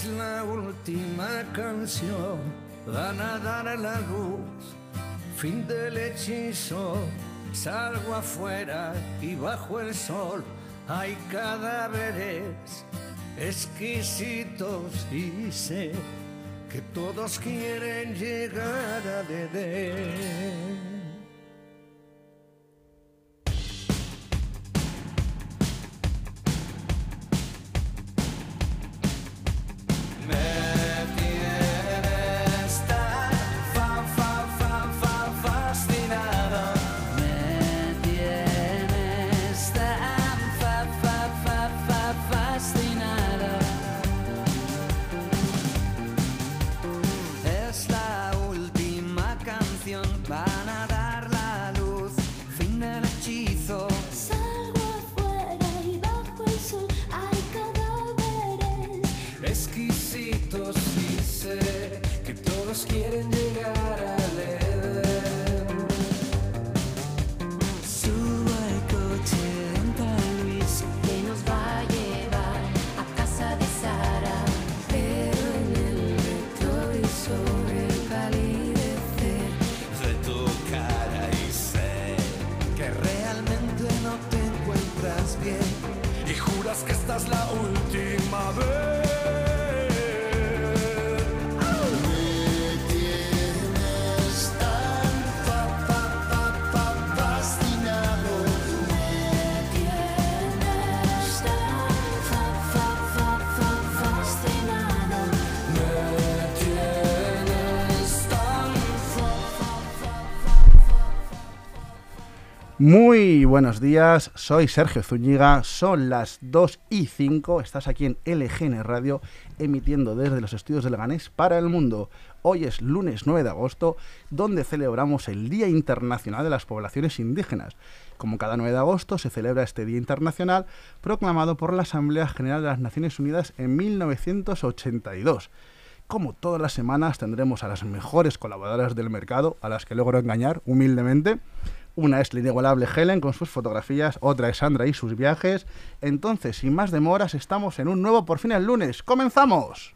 es la última canción, van a dar la luz, fin del hechizo, salgo afuera y bajo el sol. Hay cadáveres exquisitos y sé que todos quieren llegar a Dedé. Muy buenos días, soy Sergio Zúñiga, son las 2 y 5, estás aquí en LGN Radio emitiendo desde los estudios de Leganés para el mundo. Hoy es lunes 9 de agosto, donde celebramos el Día Internacional de las Poblaciones Indígenas. Como cada 9 de agosto se celebra este Día Internacional proclamado por la Asamblea General de las Naciones Unidas en 1982. Como todas las semanas tendremos a las mejores colaboradoras del mercado, a las que logro engañar humildemente una es la inigualable Helen con sus fotografías, otra es Sandra y sus viajes. Entonces, sin más demoras, estamos en un nuevo Por fin el lunes. ¡Comenzamos!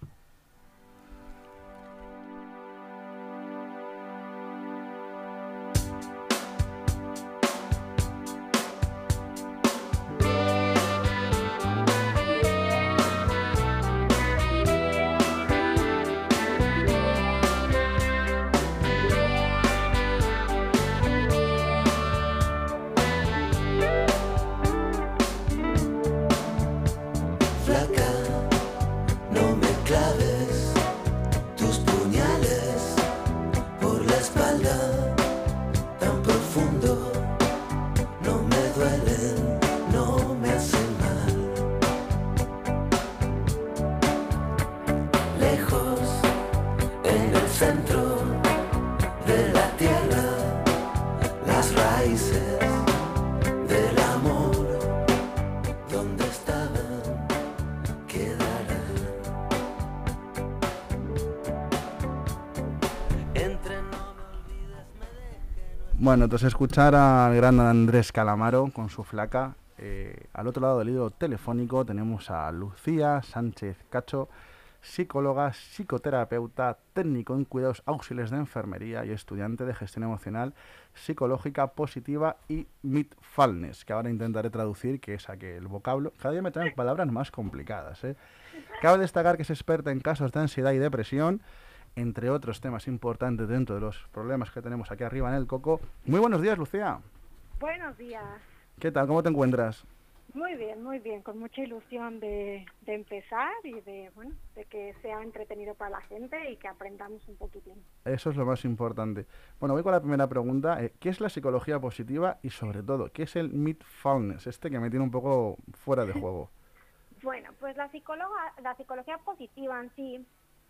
Bueno, entonces escuchar al gran Andrés Calamaro con su flaca. Eh, al otro lado del hilo telefónico tenemos a Lucía Sánchez Cacho, psicóloga, psicoterapeuta, técnico en cuidados auxiliares de enfermería y estudiante de gestión emocional psicológica positiva y mindfulness, que ahora intentaré traducir, que es aquel vocablo. Cada día me traen palabras más complicadas. ¿eh? Cabe destacar que es experta en casos de ansiedad y depresión entre otros temas importantes dentro de los problemas que tenemos aquí arriba en el Coco. Muy buenos días, Lucía. Buenos días. ¿Qué tal? ¿Cómo te encuentras? Muy bien, muy bien, con mucha ilusión de, empezar y de, bueno, de que sea entretenido para la gente y que aprendamos un poquitín. Eso es lo más importante. Bueno, voy con la primera pregunta. Eh, ¿Qué es la psicología positiva y sobre todo, qué es el mindfulness, este que me tiene un poco fuera de juego? bueno, pues la, psicóloga, la psicología positiva en sí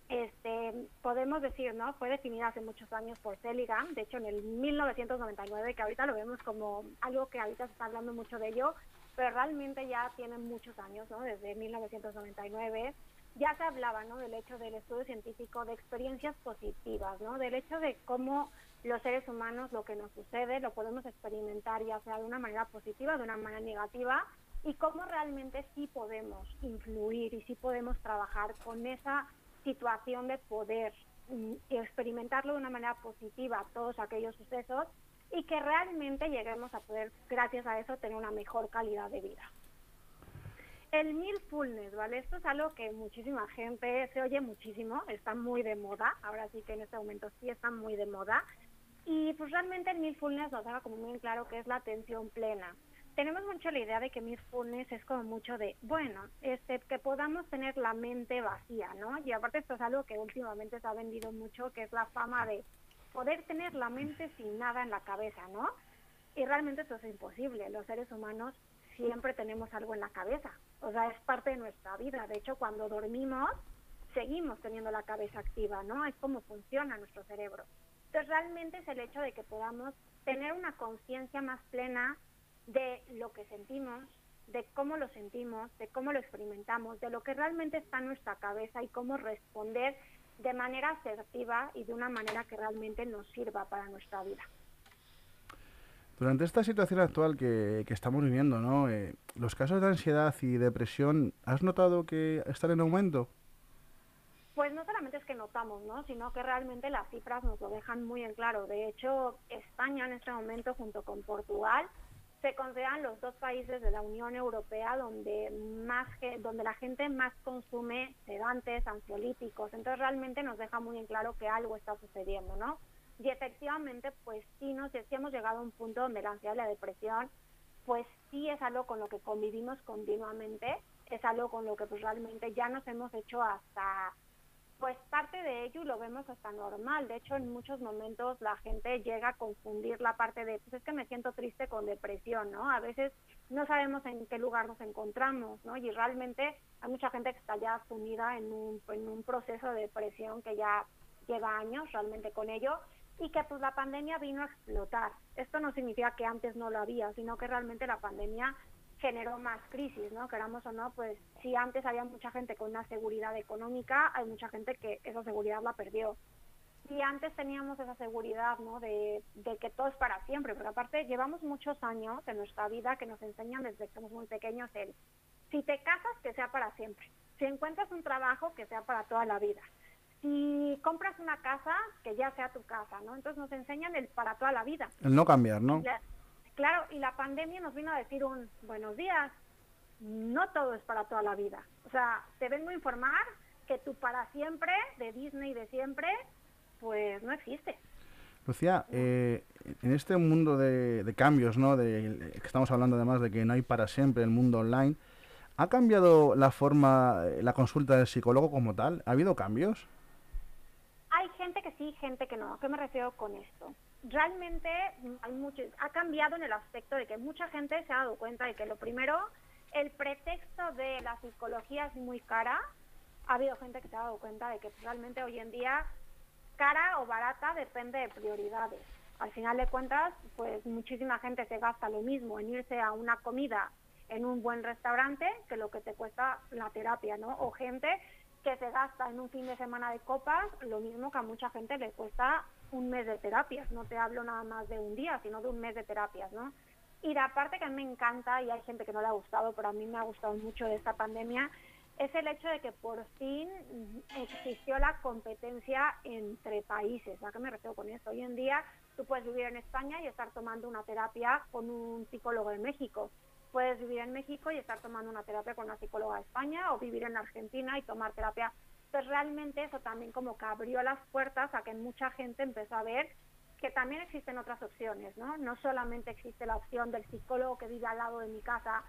este, podemos decir, ¿no? Fue definida hace muchos años por Seligman, de hecho en el 1999, que ahorita lo vemos como algo que ahorita se está hablando mucho de ello, pero realmente ya tiene muchos años, ¿no? Desde 1999 ya se hablaba, ¿no? Del hecho del estudio científico de experiencias positivas, ¿no? Del hecho de cómo los seres humanos lo que nos sucede lo podemos experimentar ya sea de una manera positiva, de una manera negativa, y cómo realmente sí podemos influir y sí podemos trabajar con esa situación de poder mm, experimentarlo de una manera positiva todos aquellos sucesos y que realmente lleguemos a poder, gracias a eso, tener una mejor calidad de vida. El mindfulness, ¿vale? Esto es algo que muchísima gente se oye muchísimo, está muy de moda, ahora sí que en este momento sí está muy de moda. Y pues realmente el mindfulness nos deja como muy claro que es la atención plena. Tenemos mucho la idea de que mindfulness es como mucho de, bueno, este, que podamos tener la mente vacía, ¿no? Y aparte esto es algo que últimamente se ha vendido mucho, que es la fama de poder tener la mente sin nada en la cabeza, ¿no? Y realmente esto es imposible. Los seres humanos siempre tenemos algo en la cabeza. O sea, es parte de nuestra vida. De hecho, cuando dormimos, seguimos teniendo la cabeza activa, ¿no? Es como funciona nuestro cerebro. Entonces, realmente es el hecho de que podamos tener una conciencia más plena de lo que sentimos, de cómo lo sentimos, de cómo lo experimentamos, de lo que realmente está en nuestra cabeza y cómo responder de manera asertiva y de una manera que realmente nos sirva para nuestra vida. Durante esta situación actual que, estamos viviendo, ¿no? Eh, los casos de ansiedad y depresión, ¿has notado que están en aumento? Pues no solamente es que notamos, ¿no? sino que realmente las cifras nos lo dejan muy en claro. De hecho, España en este momento, junto con Portugal, se consideran los dos países de la Unión Europea donde más donde la gente más consume sedantes, ansiolíticos. Entonces realmente nos deja muy en claro que algo está sucediendo, ¿no? Y efectivamente, pues sí, nos, sí hemos llegado a un punto donde la ansiedad y la depresión, pues sí es algo con lo que convivimos continuamente, es algo con lo que pues realmente ya nos hemos hecho hasta, pues parte de ello lo vemos hasta normal. De hecho, en muchos momentos la gente llega a confundir la parte de, pues es que me siento triste con depresión, ¿no? A veces no sabemos en qué lugar nos encontramos, ¿no? Y realmente hay mucha gente que está ya sumida en un, en un proceso de depresión que ya lleva años realmente con ello y que pues la pandemia vino a explotar. Esto no significa que antes no lo había, sino que realmente la pandemia generó más crisis, ¿no? Queramos o no, pues si antes había mucha gente con una seguridad económica, hay mucha gente que esa seguridad la perdió. Si antes teníamos esa seguridad, ¿no? De, de que todo es para siempre, porque aparte llevamos muchos años en nuestra vida que nos enseñan desde que somos muy pequeños el, si te casas, que sea para siempre. Si encuentras un trabajo, que sea para toda la vida si compras una casa, que ya sea tu casa, ¿no? Entonces nos enseñan el para toda la vida. El no cambiar, ¿no? Claro, y la pandemia nos vino a decir un buenos días, no todo es para toda la vida. O sea, te vengo a informar que tu para siempre, de Disney de siempre, pues no existe. Lucía, eh, en este mundo de, cambios, ¿no? De, que estamos hablando además de que no hay para siempre el mundo online, ¿ha cambiado la forma, la consulta del psicólogo como tal? ¿Ha habido cambios? Hay gente que sí, gente que no. ¿A qué me refiero con esto? Realmente hay ha cambiado en el aspecto de que mucha gente se ha dado cuenta de que lo primero, el pretexto de la psicología es muy cara. Ha habido gente que se ha dado cuenta de que realmente hoy en día cara o barata depende de prioridades. Al final de cuentas, pues muchísima gente se gasta lo mismo en irse a una comida en un buen restaurante que lo que te cuesta la terapia, ¿no? O gente que se gasta en un fin de semana de copas lo mismo que a mucha gente le cuesta un mes de terapias. No te hablo nada más de un día, sino de un mes de terapias, ¿no? Y la parte que a mí me encanta, y hay gente que no le ha gustado, pero a mí me ha gustado mucho de esta pandemia, es el hecho de que por fin existió la competencia entre países. ¿A qué me refiero con esto? Hoy en día tú puedes vivir en España y estar tomando una terapia con un psicólogo de México puedes vivir en México y estar tomando una terapia con una psicóloga de España o vivir en Argentina y tomar terapia. Pues realmente eso también como que abrió las puertas a que mucha gente empezó a ver que también existen otras opciones, ¿no? No solamente existe la opción del psicólogo que vive al lado de mi casa,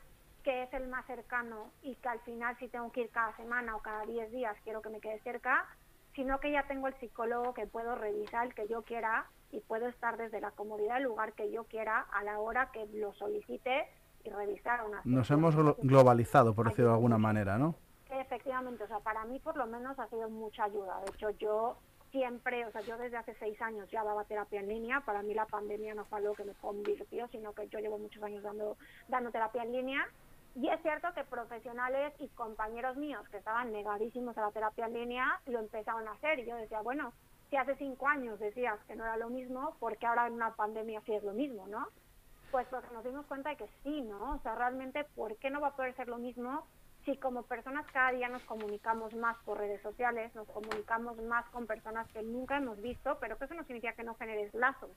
que es el más cercano y que al final si tengo que ir cada semana o cada 10 días quiero que me quede cerca, sino que ya tengo el psicólogo que puedo revisar el que yo quiera y puedo estar desde la comodidad del lugar que yo quiera a la hora que lo solicite y revisar una... Nos hemos globalizado, por decirlo de alguna manera, ¿no? Efectivamente, o sea, para mí por lo menos ha sido mucha ayuda. De hecho, yo siempre, o sea, yo desde hace seis años ya daba terapia en línea. Para mí la pandemia no fue algo que me convirtió, sino que yo llevo muchos años dando, dando terapia en línea. Y es cierto que profesionales y compañeros míos que estaban negadísimos a la terapia en línea lo empezaron a hacer. Y yo decía, bueno, si hace cinco años decías que no era lo mismo, porque ahora en una pandemia sí es lo mismo, ¿no? Pues porque nos dimos cuenta de que sí, ¿no? O sea, realmente, ¿por qué no va a poder ser lo mismo si como personas cada día nos comunicamos más por redes sociales, nos comunicamos más con personas que nunca hemos visto, pero que eso no significa que no generes lazos?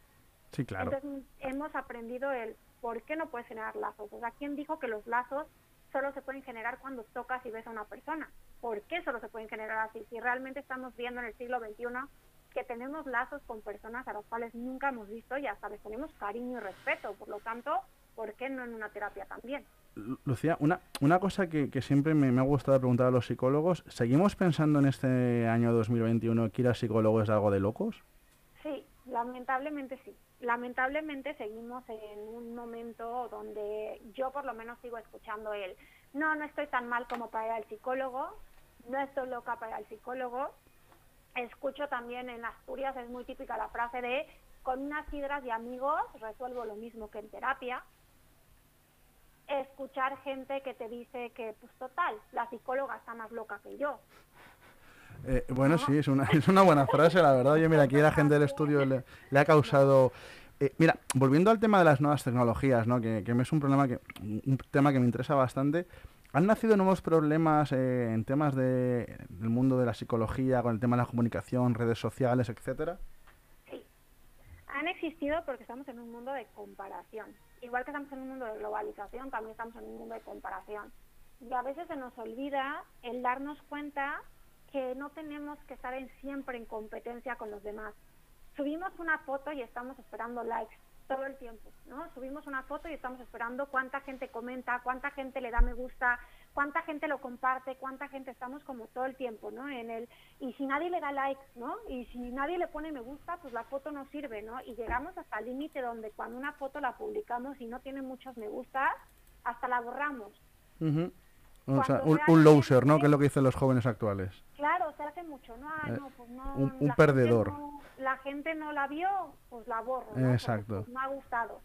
Sí, claro. Entonces hemos aprendido el por qué no puedes generar lazos. O sea, ¿quién dijo que los lazos solo se pueden generar cuando tocas y ves a una persona? ¿Por qué solo se pueden generar así? Si realmente estamos viendo en el siglo XXI que tenemos lazos con personas a las cuales nunca hemos visto y hasta les tenemos cariño y respeto. Por lo tanto, ¿por qué no en una terapia también? Lucía, una, una cosa que, que siempre me, me, ha gustado preguntar a los psicólogos, ¿seguimos pensando en este año 2021 que ir al psicólogo es algo de locos? Sí, lamentablemente sí. Lamentablemente seguimos en un momento donde yo por lo menos sigo escuchando el, no, no estoy tan mal como para ir al psicólogo, no estoy loca para ir al psicólogo. Escucho también en Asturias, es muy típica la frase de, con unas sidras y amigos resuelvo lo mismo que en terapia escuchar gente que te dice que, pues total, la psicóloga está más loca que yo. Eh, bueno, sí, es una, es una buena frase, la verdad. Yo, mira, aquí la gente del estudio le, le ha causado... Eh, mira, volviendo al tema de las nuevas tecnologías, ¿no? que, que es un problema que un tema que me interesa bastante. ¿Han nacido nuevos problemas eh, en temas de, del mundo de la psicología, con el tema de la comunicación, redes sociales, etcétera? Sí, han existido porque estamos en un mundo de comparación igual que estamos en un mundo de globalización, también estamos en un mundo de comparación. Y a veces se nos olvida el darnos cuenta que no tenemos que estar en, siempre en competencia con los demás. Subimos una foto y estamos esperando likes todo el tiempo, ¿no? Subimos una foto y estamos esperando cuánta gente comenta, cuánta gente le da me gusta, cuánta gente lo comparte, cuánta gente estamos como todo el tiempo, ¿no? En el y si nadie le da likes, ¿no? Y si nadie le pone me gusta, pues la foto no sirve, ¿no? Y llegamos hasta el límite donde cuando una foto la publicamos y no tiene muchos me gusta, hasta la borramos. O sea, un, un, loser, ¿no? Que es lo que dicen los jóvenes actuales. Claro, se hace mucho, ¿no? Ay, eh, no, pues no un, un perdedor. No, la gente no la vio, pues la borro, ¿no? Exacto. Pues, me ha gustado.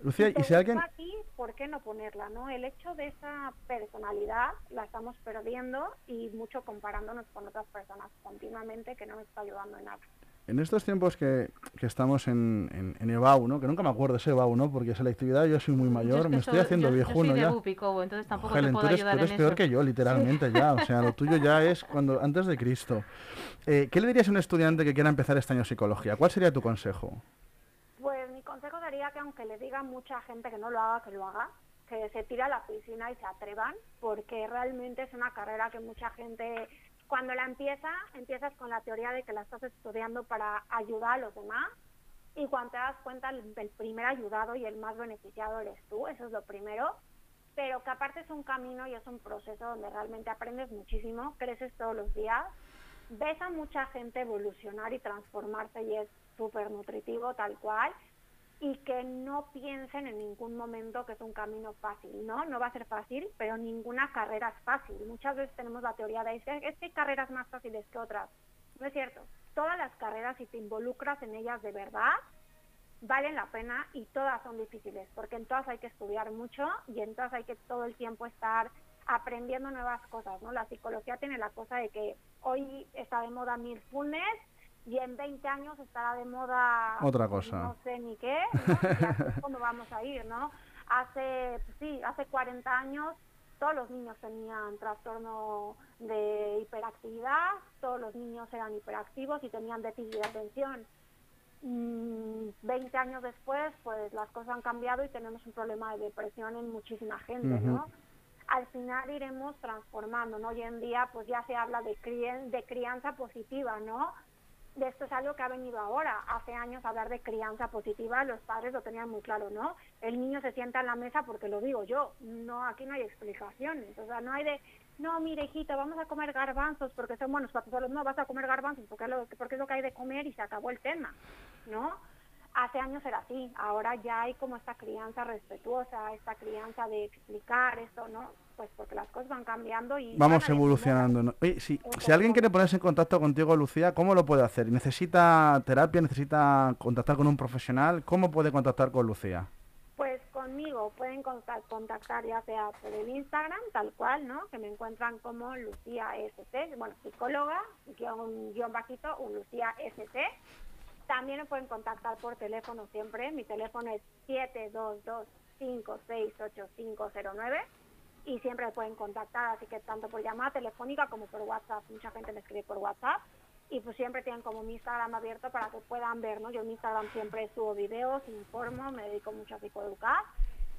Lucía, y y si alguien... Aquí, ¿por qué no ponerla, no? El hecho de esa personalidad la estamos perdiendo y mucho comparándonos con otras personas continuamente que no nos está ayudando en nada. En estos tiempos que, que estamos en, en, en, EBAU, ¿no? que nunca me acuerdo de ese EBAU, ¿no? porque selectividad yo soy muy mayor, es que me soy, estoy haciendo yo, viejuno yo soy de ya. Bupico, entonces tampoco te puedo tú eres, ayudar tú eres en peor eso. que yo, literalmente ya. O sea, lo tuyo ya es cuando antes de Cristo. Eh, ¿Qué le dirías a un estudiante que quiera empezar este año psicología? ¿Cuál sería tu consejo? Pues mi consejo sería que aunque le diga mucha gente que no lo haga, que lo haga, que se tire a la piscina y se atrevan, porque realmente es una carrera que mucha gente cuando la empieza, empiezas con la teoría de que la estás estudiando para ayudar a los demás y cuando te das cuenta el, primer ayudado y el más beneficiado eres tú, eso es lo primero, pero que aparte es un camino y es un proceso donde realmente aprendes muchísimo, creces todos los días, ves a mucha gente evolucionar y transformarse y es súper nutritivo tal cual y que no piensen en ningún momento que es un camino fácil, ¿no? No va a ser fácil, pero ninguna carrera es fácil. Muchas veces tenemos la teoría de es que, es que hay carreras más fáciles que otras. No es cierto. Todas las carreras, si te involucras en ellas de verdad, valen la pena y todas son difíciles, porque en todas hay que estudiar mucho y en todas hay que todo el tiempo estar aprendiendo nuevas cosas, ¿no? La psicología tiene la cosa de que hoy está de moda mindfulness, y en 20 años estará de moda otra cosa no sé ni qué ¿no? es vamos a ir no hace pues sí hace 40 años todos los niños tenían trastorno de hiperactividad todos los niños eran hiperactivos y tenían déficit de atención mm, 20 años después pues las cosas han cambiado y tenemos un problema de depresión en muchísima gente uh -huh. no al final iremos transformando, ¿no? Hoy en día pues ya se habla de, cri de crianza positiva, ¿no? De esto es algo que ha venido ahora. Hace años hablar de crianza positiva, los padres lo tenían muy claro, ¿no? El niño se sienta en la mesa porque lo digo yo. No, aquí no hay explicaciones. O sea, no hay de, no, mire, hijito, vamos a comer garbanzos porque son buenos para todos. No, vas a comer garbanzos porque es, lo, porque es lo que hay de comer y se acabó el tema, ¿no? Hace años era así. Ahora ya hay como esta crianza respetuosa, esta crianza de explicar esto, ¿no? Pues porque las cosas van cambiando y vamos evolucionando. ¿no? Oye, si, si alguien quiere ponerse en contacto contigo, Lucía, ¿cómo lo puede hacer? ¿Necesita terapia? ¿Necesita contactar con un profesional? ¿Cómo puede contactar con Lucía? Pues conmigo pueden contactar ya sea por el Instagram, tal cual, ¿no? Que me encuentran como Lucía ST, bueno, psicóloga, guion, guion bajito, un Lucía ST. También me pueden contactar por teléfono siempre. Mi teléfono es 722-568509 y siempre me pueden contactar, así que tanto por llamada telefónica como por WhatsApp. Mucha gente me escribe por WhatsApp y pues siempre tienen como mi Instagram abierto para que puedan ver, ¿no? Yo en mi Instagram siempre subo videos, informo, me dedico mucho a psicoeducar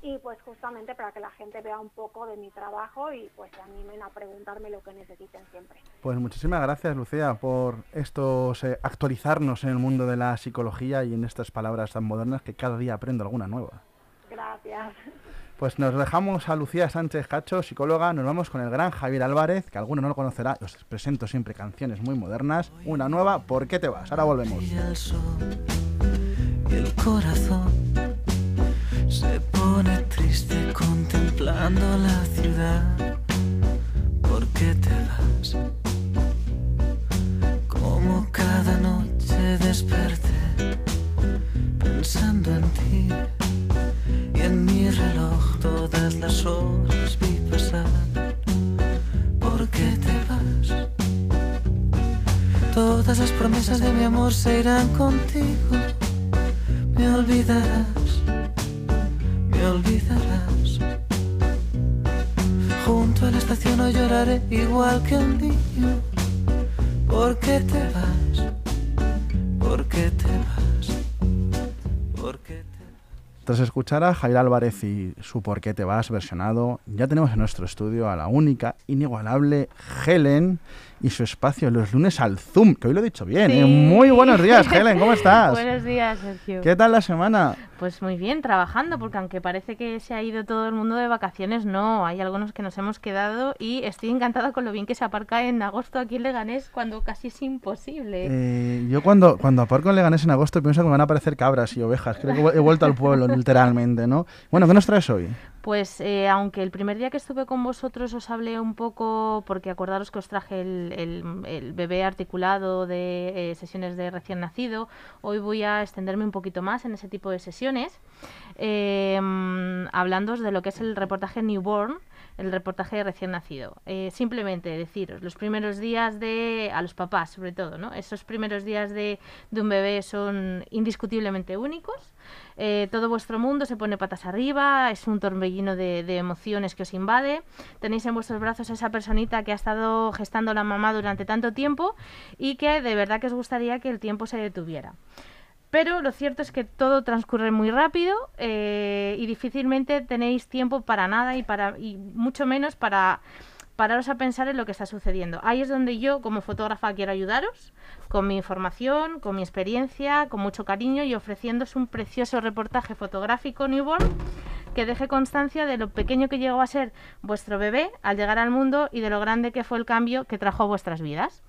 y pues justamente para que la gente vea un poco de mi trabajo y pues se animen a preguntarme lo que necesiten siempre. Pues muchísimas gracias Lucía por estos eh, actualizarnos en el mundo de la psicología y en estas palabras tan modernas que cada día aprendo alguna nueva. Gracias. Pues nos dejamos a Lucía Sánchez Cacho, psicóloga, nos vamos con el gran Javier Álvarez, que alguno no lo conocerá, os presento siempre canciones muy modernas, una nueva, ¿Por qué te vas? Ahora volvemos. el corazón se pone triste contemplando la ciudad. ¿Por qué te vas? Como cada noche desperté pensando en ti y en mi reloj todas las horas vi pasar. ¿Por qué te vas? Todas las promesas de mi amor se irán contigo. Me olvidarás, me olvidarás. Junto a la estación hoy lloraré igual que un niño. ¿Por qué te vas? ¿Por qué te vas? ¿Por qué te Tras escuchar a Jair Álvarez y su Por qué te vas versionado, ya tenemos en nuestro estudio a la única, inigualable Helen y su espacio los lunes al Zoom, que hoy lo he dicho bien. Sí. ¿eh? Muy buenos días, Helen, ¿cómo estás? Buenos días, Sergio. ¿Qué tal la semana? Pues muy bien, trabajando, porque aunque parece que se ha ido todo el mundo de vacaciones, no, hay algunos que nos hemos quedado y estoy encantada con lo bien que se aparca en agosto aquí en Leganés cuando casi es imposible. Eh, yo cuando, cuando aparco en Leganés en agosto pienso que me van a aparecer cabras y ovejas. Creo que he vuelto al pueblo, literalmente, ¿no? Bueno, ¿qué nos traes hoy? Pues eh, aunque el primer día que estuve con vosotros os hablé un poco, porque acordaros que os traje el, el- bebé articulado de eh, sesiones de recién nacido, hoy voy a extenderme un poquito más en ese tipo de sesiones, eh, hablándoos de lo que es el reportaje newborn, el reportaje de recién nacido. Eh, simplemente deciros, los primeros días de, a los papás sobre todo, ¿no? Esos primeros días de, de un bebé son indiscutiblemente únicos. Eh, todo vuestro mundo se pone patas arriba, es un torbellino de, de emociones que os invade. Tenéis en vuestros brazos a esa personita que ha estado gestando la mamá durante tanto tiempo y que de verdad que os gustaría que el tiempo se detuviera. Pero lo cierto es que todo transcurre muy rápido eh, y difícilmente tenéis tiempo para nada y, para, y mucho menos para pararos a pensar en lo que está sucediendo. Ahí es donde yo, como fotógrafa, quiero ayudaros con mi información, con mi experiencia, con mucho cariño y ofreciéndoos un precioso reportaje fotográfico newborn que deje constancia de lo pequeño que llegó a ser vuestro bebé al llegar al mundo y de lo grande que fue el cambio que trajo vuestras vidas.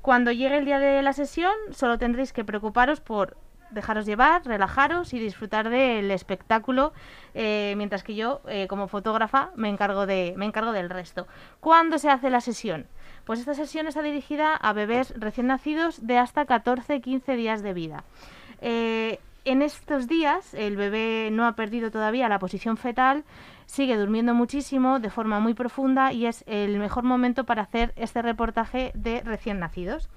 Cuando llegue el día de la sesión, solo tendréis que preocuparos por dejaros llevar, relajaros y disfrutar del espectáculo, eh, mientras que yo, eh, como fotógrafa, me encargo, de, me encargo del resto. ¿Cuándo se hace la sesión? Pues esta sesión está dirigida a bebés recién nacidos de hasta 14-15 días de vida. Eh, en estos días el bebé no ha perdido todavía la posición fetal, sigue durmiendo muchísimo de forma muy profunda y es el mejor momento para hacer este reportaje de recién nacidos.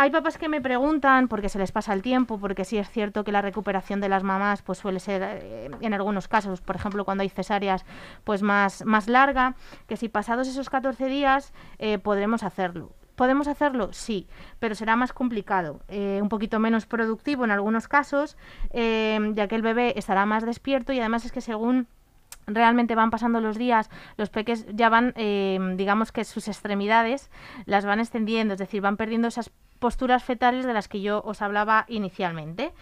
Hay papás que me preguntan, porque se les pasa el tiempo, porque sí es cierto que la recuperación de las mamás pues suele ser, eh, en algunos casos, por ejemplo, cuando hay cesáreas, pues más, más larga, que si pasados esos 14 días eh, podremos hacerlo. ¿Podemos hacerlo? Sí, pero será más complicado, eh, un poquito menos productivo en algunos casos, eh, ya que el bebé estará más despierto y además es que según realmente van pasando los días, los peques ya van, eh, digamos que sus extremidades las van extendiendo, es decir, van perdiendo esas posturas fetales de las que yo os hablaba inicialmente.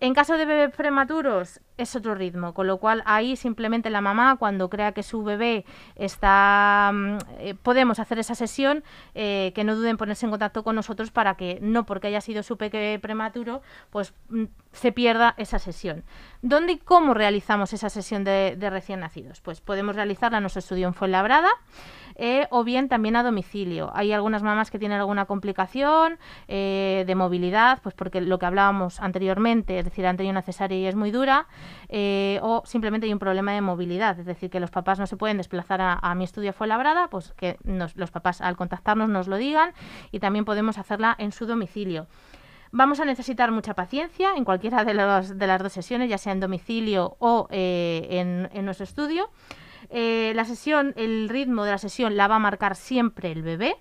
En caso de bebés prematuros es otro ritmo, con lo cual ahí simplemente la mamá cuando crea que su bebé está, mm, eh, podemos hacer esa sesión, eh, que no duden en ponerse en contacto con nosotros para que no porque haya sido su peque prematuro, pues mm, se pierda esa sesión. ¿Dónde y cómo realizamos esa sesión de, de recién nacidos? Pues podemos realizarla en nuestro estudio en Fuenlabrada eh, o bien también a domicilio. Hay algunas mamás que tienen alguna complicación eh, de movilidad, pues porque lo que hablábamos anteriormente, es decir, han tenido una cesárea y es muy dura, eh, o simplemente hay un problema de movilidad, es decir, que los papás no se pueden desplazar a, mi estudio Fuenlabrada, pues que nos- los papás al contactarnos nos lo digan y también podemos hacerla en su domicilio. Vamos a necesitar mucha paciencia en cualquiera de, los, de las dos sesiones, ya sea en domicilio o eh, en, en, nuestro estudio. Eh, la sesión, el ritmo de la sesión la va a marcar siempre el bebé.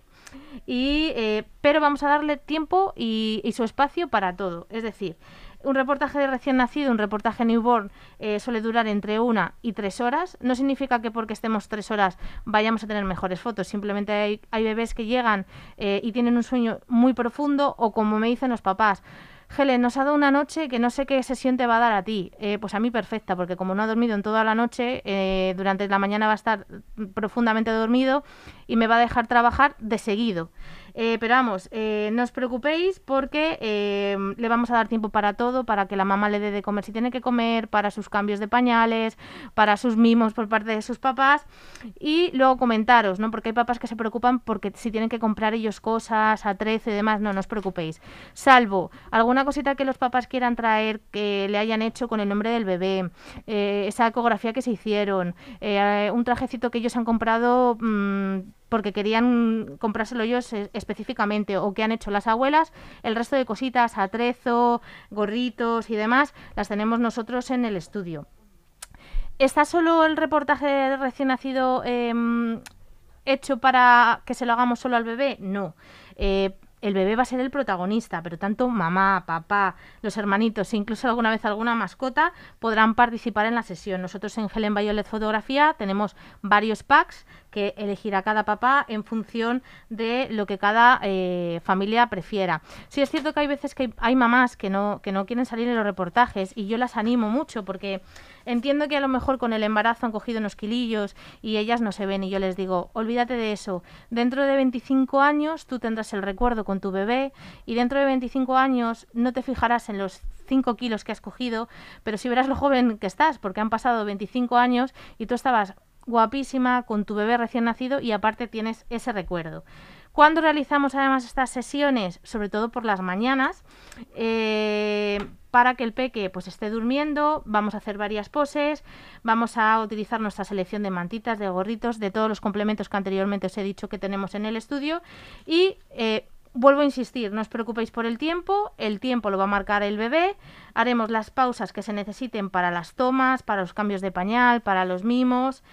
Y, eh, pero vamos a darle tiempo y, su espacio para todo. Es decir, un reportaje de recién nacido, un reportaje newborn, eh, suele durar entre una y tres horas. No significa que porque estemos tres horas vayamos a tener mejores fotos. Simplemente hay, bebés que llegan y tienen un sueño muy profundo o como me dicen los papás, Helen, nos ha dado una noche que no sé qué sesión te va a dar a ti. Eh, pues a mí perfecta, porque como no ha dormido en toda la noche, eh, durante la mañana va a estar profundamente dormido y me va a dejar trabajar de seguido. Eh, pero vamos, eh, no os preocupéis porque eh, le vamos a dar tiempo para todo, para que la mamá le dé de comer si tiene que comer, para sus cambios de pañales, para sus mimos por parte de sus papás. Y luego comentaros, ¿no? Porque hay papás que se preocupan porque si tienen que comprar ellos cosas a 13 y demás, no, no os preocupéis. Salvo alguna cosita que los papás quieran traer que le hayan hecho con el nombre del bebé, eh, esa ecografía que se hicieron, un trajecito que ellos han comprado mmm, porque querían comprárselo ellos específicamente o que han hecho las abuelas, el resto de cositas, atrezo, gorritos y demás, las tenemos nosotros en el estudio. ¿Está solo el reportaje recién nacido eh, hecho para que se lo hagamos solo al bebé? No. Eh, el bebé va a ser el protagonista, pero tanto mamá, papá, los hermanitos e incluso alguna vez alguna mascota podrán participar en la sesión. Nosotros en Helen Violet Fotografía tenemos varios packs que elegirá cada papá en función de lo que cada eh, familia prefiera. Sí es cierto que hay veces que hay mamás que no, que no quieren salir en los reportajes y yo las animo mucho porque entiendo que a lo mejor con el embarazo han cogido unos kilillos y ellas no se ven y yo les digo, olvídate de eso. Dentro de 25 años tú tendrás el recuerdo con tu bebé y dentro de 25 años no te fijarás en los 5 kilos que has cogido, pero si verás lo joven que estás, porque han pasado 25 años y tú estabas guapísima con tu bebé recién nacido y aparte tienes ese recuerdo. Cuando realizamos además estas sesiones, sobre todo por las mañanas, eh, para que el peque pues esté durmiendo, vamos a hacer varias poses, vamos a utilizar nuestra selección de mantitas, de gorritos, de todos los complementos que anteriormente os he dicho que tenemos en el estudio y eh, vuelvo a insistir, no os preocupéis por el tiempo, el tiempo lo va a marcar el bebé, haremos las pausas que se necesiten para las tomas, para los cambios de pañal, para los mimos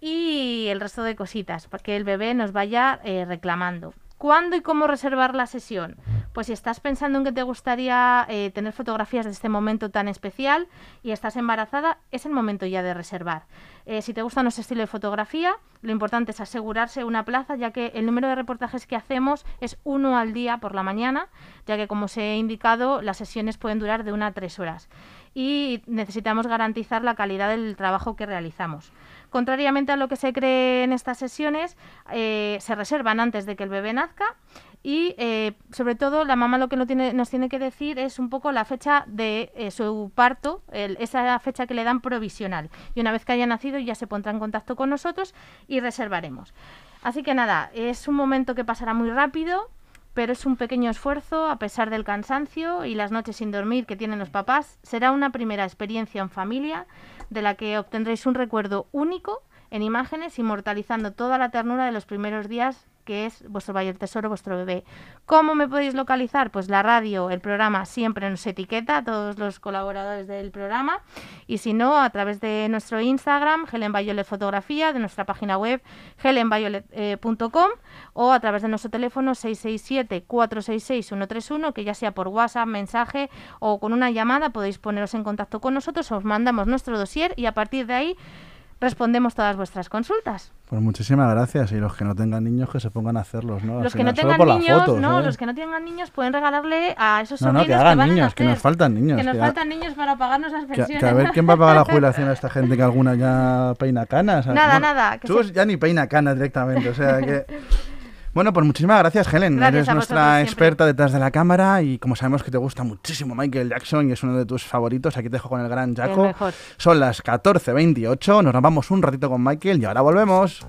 y el resto de cositas, para que el bebé nos vaya eh, reclamando. ¿Cuándo y cómo reservar la sesión? Pues si estás pensando en que te gustaría eh, tener fotografías de este momento tan especial y estás embarazada, es el momento ya de reservar. Eh, si te gusta nuestro estilo de fotografía, lo importante es asegurarse una plaza, ya que el número de reportajes que hacemos es uno al día por la mañana, ya que como os he indicado, las sesiones pueden durar de una a tres horas y necesitamos garantizar la calidad del trabajo que realizamos. Contrariamente a lo que se cree en estas sesiones, eh, se reservan antes de que el bebé nazca y eh, sobre todo la mamá lo que nos tiene que decir es un poco la fecha de eh, su parto, esa fecha que le dan provisional. Y una vez que haya nacido ya se pondrá en contacto con nosotros y reservaremos. Así que nada, es un momento que pasará muy rápido, pero es un pequeño esfuerzo a pesar del cansancio y las noches sin dormir que tienen los papás. Será una primera experiencia en familia de la que obtendréis un recuerdo único en imágenes, inmortalizando toda la ternura de los primeros días que es vuestro mayor tesoro, vuestro bebé. ¿Cómo me podéis localizar? Pues la radio, el programa siempre nos etiqueta todos los colaboradores del programa y si no, a través de nuestro Instagram, Helen Violet Fotografía, de nuestra página web helenviolet.com o a través de nuestro teléfono 667-466-131, que ya sea por WhatsApp, mensaje o con una llamada podéis poneros en contacto con nosotros, os mandamos nuestro dossier y a partir de ahí respondemos todas vuestras consultas. Pues muchísimas gracias. Y los que no tengan niños, que se pongan a hacerlos, ¿no? Los que no tengan niños, fotos, no, ¿eh? los que no tengan niños pueden regalarle a esos No, no, que hagan a niños, que nacer. nos faltan niños. Que nos que faltan niños para pagarnos las que pensiones. que a ver quién va a pagar la jubilación a esta gente que alguna ya peina canas. Nada, No, nada, que Tú se- ya ni peina canas directamente, o sea que... Bueno, pues muchísimas gracias, Helen. Gracias Eres a nuestra siempre. experta detrás de la cámara y como sabemos que te gusta muchísimo Michael Jackson y es uno de tus favoritos, aquí te dejo con el gran Jaco. mejor. Son las 14.28, nos vamos un ratito con Michael y ahora volvemos.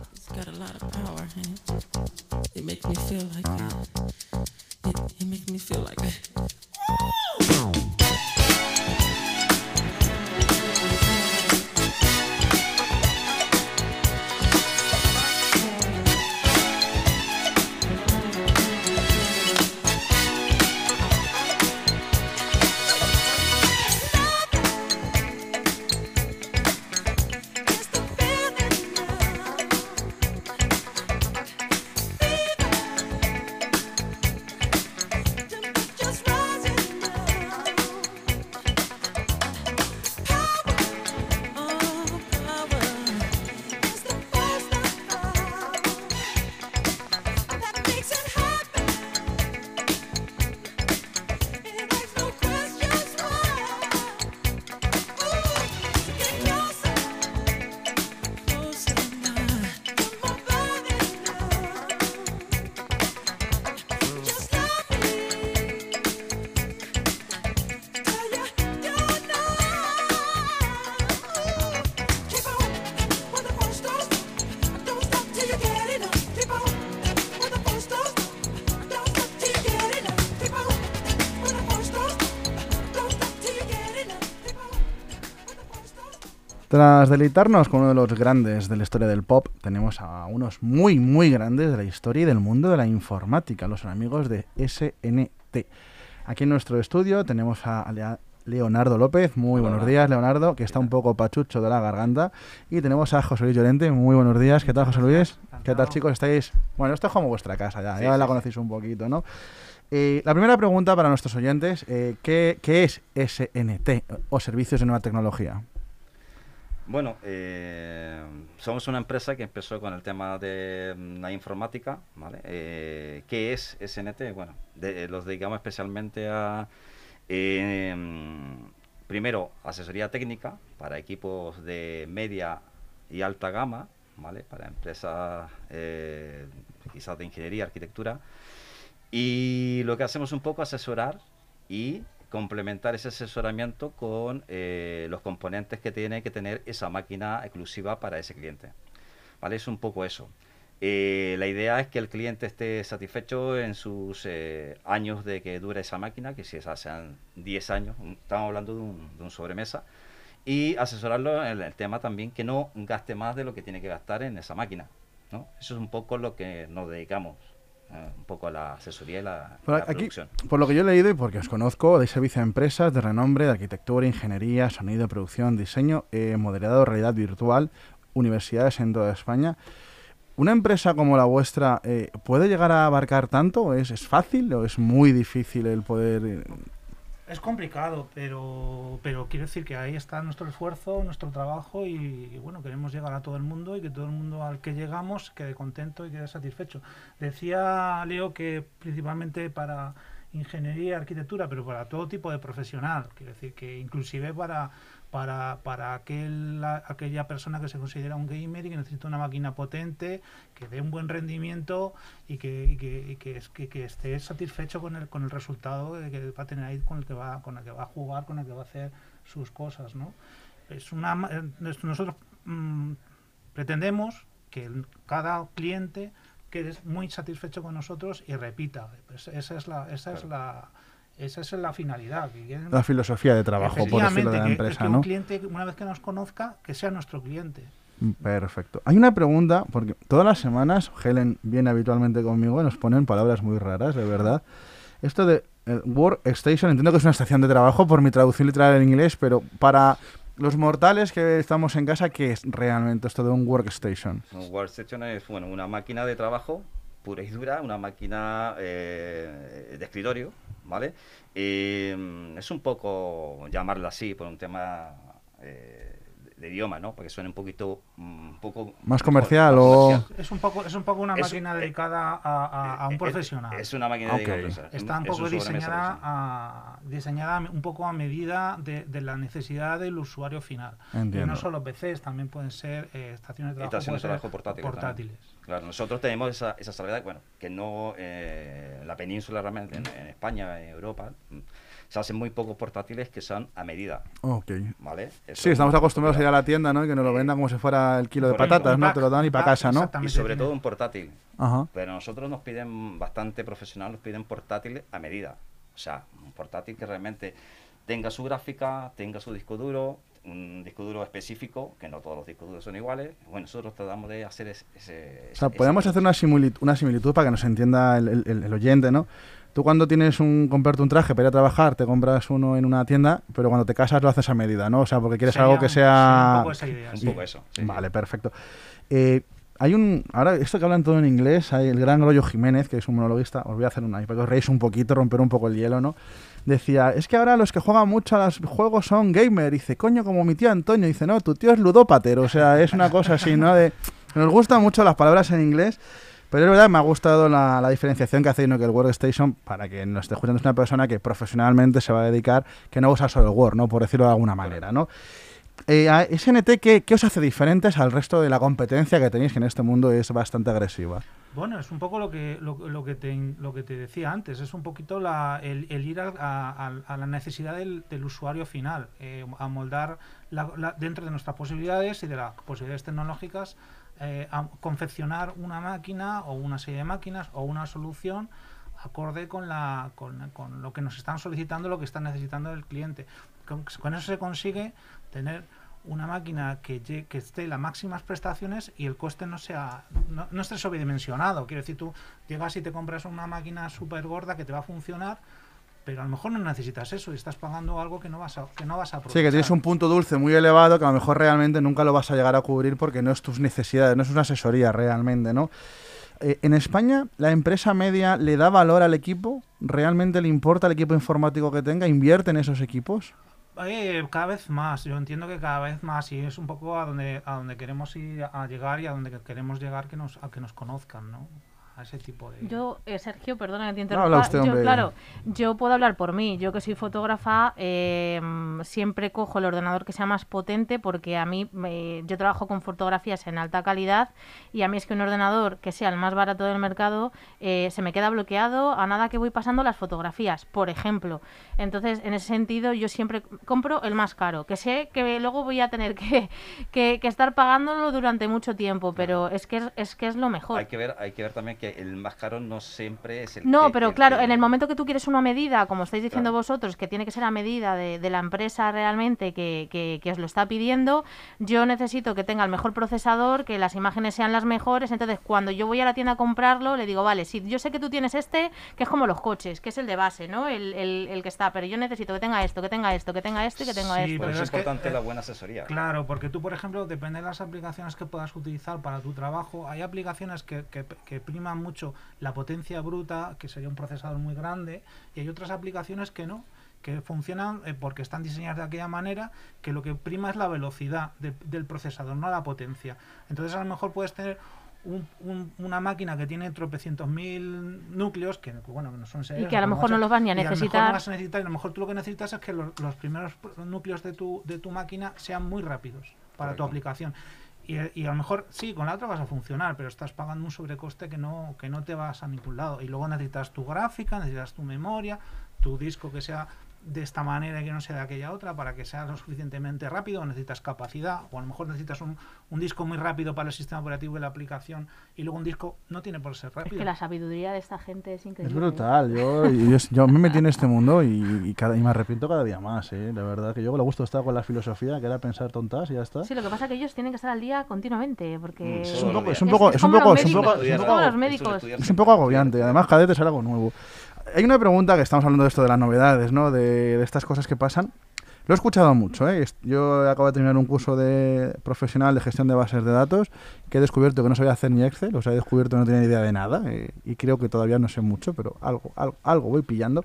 Tras deleitarnos con uno de los grandes de la historia del pop, tenemos a unos muy, muy grandes de la historia y del mundo de la informática, los amigos de SNT. Aquí en nuestro estudio tenemos a Leonardo López. Muy buenos días, Leonardo, que está un poco pachucho de la garganta. Y tenemos a José Luis Llorente. Muy buenos días. ¿Qué tal, José Luis? ¿Qué tal, chicos? ¿Estáis? Bueno, esto es como vuestra casa ya. ya la conocéis un poquito, ¿no? Eh, la primera pregunta para nuestros oyentes, eh, ¿qué, ¿qué, es SNT o Servicios de Nueva Tecnología? Bueno, eh, somos una empresa que empezó con el tema de mm, la informática, ¿vale? Eh, ¿Qué es SNT? Bueno, los dedicamos especialmente a, eh, primero, asesoría técnica para equipos de media y alta gama, ¿vale? Para empresas quizás de ingeniería, arquitectura. Y lo que hacemos un poco asesorar y complementar ese asesoramiento con eh, los componentes que tiene que tener esa máquina exclusiva para ese cliente. ¿Vale? Es un poco eso. Eh, la idea es que el cliente esté satisfecho en sus eh, años de que dure esa máquina, que si esas sean 10 años, estamos hablando de un, sobremesa, y asesorarlo en el tema también que no gaste más de lo que tiene que gastar en esa máquina. ¿no? Eso es un poco lo que nos dedicamos un poco a la asesoría y la, por producción. Por lo que yo he leído y porque os conozco, de servicio a empresas de renombre de arquitectura, ingeniería, sonido, producción, diseño, eh, moderado, realidad virtual, universidades en toda España. ¿Una empresa como la vuestra eh, puede llegar a abarcar tanto? ¿Es, ¿Es fácil o es muy difícil el poder eh, es complicado, pero, pero quiero decir que ahí está nuestro esfuerzo, nuestro trabajo y, bueno, queremos llegar a todo el mundo y que todo el mundo al que llegamos quede contento y quede satisfecho. Decía Leo que principalmente para ingeniería, arquitectura, pero para todo tipo de profesional, quiero decir que inclusive para para, para aquel, aquella persona que se considera un gamer y que necesita una máquina potente, que dé un buen rendimiento y que, y que, y que, que, esté satisfecho con el, con el resultado que va a tener ahí, con el que va, con el que va a jugar, con el que va a hacer sus cosas, ¿no? Es una, eh, nosotros mm, pretendemos que cada cliente quede muy satisfecho con nosotros y repita. Pues esa es la, esa es la esa es la finalidad. la filosofía de trabajo, por decirlo de la empresa, un cliente, una vez que nos conozca, que sea nuestro cliente. Perfecto. Hay una pregunta, porque todas las semanas Helen viene habitualmente conmigo y nos ponen palabras muy raras, de verdad. Esto de eh, workstation, entiendo que es una estación de trabajo por mi traducción literal en inglés, pero para los mortales que estamos en casa, ¿qué es realmente esto de un workstation? Un workstation es bueno, una máquina de trabajo pura y dura, una máquina eh, de escritorio, ¿vale? Y mm, es un poco llamarla así por un tema eh, de idioma, ¿no? Porque suena un poquito mm, un poco más comercial o es un poco es un poco una máquina eh, dedicada a, un profesional. Es, una máquina dedicada Está un poco diseñada a, diseñada un poco a medida de, la necesidad del usuario final. no solo PCs, también pueden ser estaciones de trabajo, portátiles. Claro, nosotros tenemos esa, esa salvedad, bueno, que no eh, la península realmente, en, España, en Europa, se hacen muy pocos portátiles que son a medida. Ok. ¿Vale? sí, estamos acostumbrados a ir a la tienda, ¿no? Y que nos lo vendan como si fuera el kilo de patatas, ¿no? Te lo dan y para casa, ¿no? Y sobre todo un portátil. Ajá. Pero nosotros nos piden bastante profesional, nos piden portátiles a medida. O sea, un portátil que realmente tenga su gráfica, tenga su disco duro, un disco duro específico, que no todos los discos duros son iguales. Bueno, nosotros tratamos de hacer ese... o sea, podemos hacer una similitud, una similitud para que nos entienda el, el, oyente, ¿no? Tú cuando tienes un comprarte un traje para ir a trabajar, te compras uno en una tienda, pero cuando te casas lo haces a medida, ¿no? O sea, porque quieres algo que sea... un poco esa idea. Un poco eso. vale, perfecto. Eh, hay un. Ahora, esto que hablan todo en inglés, hay el gran Rollo Jiménez, que es un monologuista. Os voy a hacer una. Para que os reís un poquito, romper un poco el hielo, ¿no? Decía, es que ahora los que juegan mucho a los juegos son gamer. dice, coño, como mi tío Antonio. dice, no, tu tío es ludópater. O sea, es una cosa así, ¿no? De, nos gustan mucho las palabras en inglés. Pero es verdad, me ha gustado la, diferenciación que hace ¿no? que el Workstation, para que nos esté escuchando, es una persona que profesionalmente se va a dedicar, que no usa solo el Word, ¿no? Por decirlo de alguna manera, ¿no? Eh, SNT, ¿qué, os hace diferentes al resto de la competencia que tenéis, que en este mundo es bastante agresiva? Bueno, es un poco lo que, lo, que, te, lo que te decía antes, es un poquito la, el, ir a, la necesidad del, usuario final, eh, a moldar dentro de nuestras posibilidades y de las posibilidades tecnológicas, eh, a confeccionar una máquina o una serie de máquinas o una solución acorde con, la, con, lo que nos están solicitando, lo que está necesitando el cliente. con eso se consigue tener una máquina que, que esté las máximas prestaciones y el coste no sea no, no esté sobredimensionado. Quiero decir, tú llegas y te compras una máquina súper gorda que te va a funcionar, pero a lo mejor no necesitas eso y estás pagando algo que no vas a, que no vas a Sí, aprovechar. que tienes un punto dulce muy elevado que a lo mejor realmente nunca lo vas a llegar a cubrir porque no es tus necesidades, no es una asesoría realmente, ¿no? Eh, en España, ¿la empresa media le da valor al equipo? ¿Realmente le importa el equipo informático que tenga? ¿Invierte en esos equipos? Eh, cada vez más, yo entiendo que cada vez más y es un poco a donde a donde queremos ir a llegar y a donde queremos llegar que nos a que nos conozcan, ¿no? A ese tipo de Yo, eh, Sergio, perdona que te No, interrumpa. habla usted, yo, claro, yo puedo hablar por mí. Yo que soy fotógrafa, eh, siempre cojo el ordenador que sea más potente porque a mí, me- yo trabajo con fotografías en alta calidad y a mí es que un ordenador que sea el más barato del mercado eh, se me queda bloqueado a nada que voy pasando las fotografías, por ejemplo. Entonces, en ese sentido, yo siempre compro el más caro, que sé que luego voy a tener que, que, que estar pagándolo durante mucho tiempo, pero es que es, es que es lo mejor. Hay que ver, hay que ver también que el más caro no siempre es el No, que- pero el claro, que- en el momento que tú quieres una medida, como estáis diciendo Claro. vosotros, que tiene que ser a medida de, de la empresa realmente que, que- que os lo está pidiendo, yo necesito que tenga el mejor procesador, que las imágenes sean las mejores. Entonces, cuando yo voy a la tienda a comprarlo, le digo, vale, si yo sé que tú tienes este, que es como los coches, que es el de base, ¿no? El, el- el que está, pero yo necesito que tenga esto, que tenga esto, que tenga esto y que tenga Sí, esto. Pero es importante eh, la buena asesoría. Claro, porque tú, por ejemplo, depende de las aplicaciones que puedas utilizar para tu trabajo. Hay aplicaciones que, que- que priman mucho la potencia bruta, que sería un procesador muy grande, y hay otras aplicaciones que no, que funcionan eh, porque están diseñadas de aquella manera que lo que prima es la velocidad de- del procesador, no la potencia. Entonces, a lo mejor puedes tener un- un- una máquina que tiene tropecientos mil núcleos, que bueno, que no son serios, que a lo mejor no los vas ni a y lo mejor necesitar. no vas a necesitar, y a lo mejor tú lo que necesitas es que los, los primeros pr- núcleos de tu, de tu máquina sean muy rápidos para tu aplicación. Y, y a lo mejor sí, con la otra vas a funcionar, pero estás pagando un sobrecoste que no, que no te vas a ningún lado. Y luego necesitas tu gráfica, necesitas tu memoria, tu disco que sea de esta manera y que no sea de aquella otra para que sea lo suficientemente rápido, o necesitas capacidad, o a lo mejor necesitas un, un disco muy rápido para el sistema operativo de la aplicación y luego un disco no tiene por ser Es rápido. que la sabiduría de esta gente es Es increíble. ¿eh? brutal. Yo, yo, yo me metí en este mundo y, y cada, y me arrepiento cada día más. ¿eh? La verdad que yo le gusto estar con la filosofía, que era pensar tontas y ya está. Sí, lo que pasa es que ellos tienen que estar al día continuamente, porque... Mm, Es un poco, es un poco, es un poco, es un poco, es un es poco- Es un poco agobiante. Además, cada vez es algo nuevo. Hay una pregunta que estamos hablando de esto de las novedades, ¿no? De, de estas cosas que pasan. Lo he escuchado mucho, ¿eh? Yo acabo de terminar un curso de profesional de gestión de bases de datos que he descubierto que no sabía hacer ni Excel, o sea, he descubierto que no tenía idea de nada eh, y creo que todavía no sé mucho, pero algo, algo, algo voy pillando.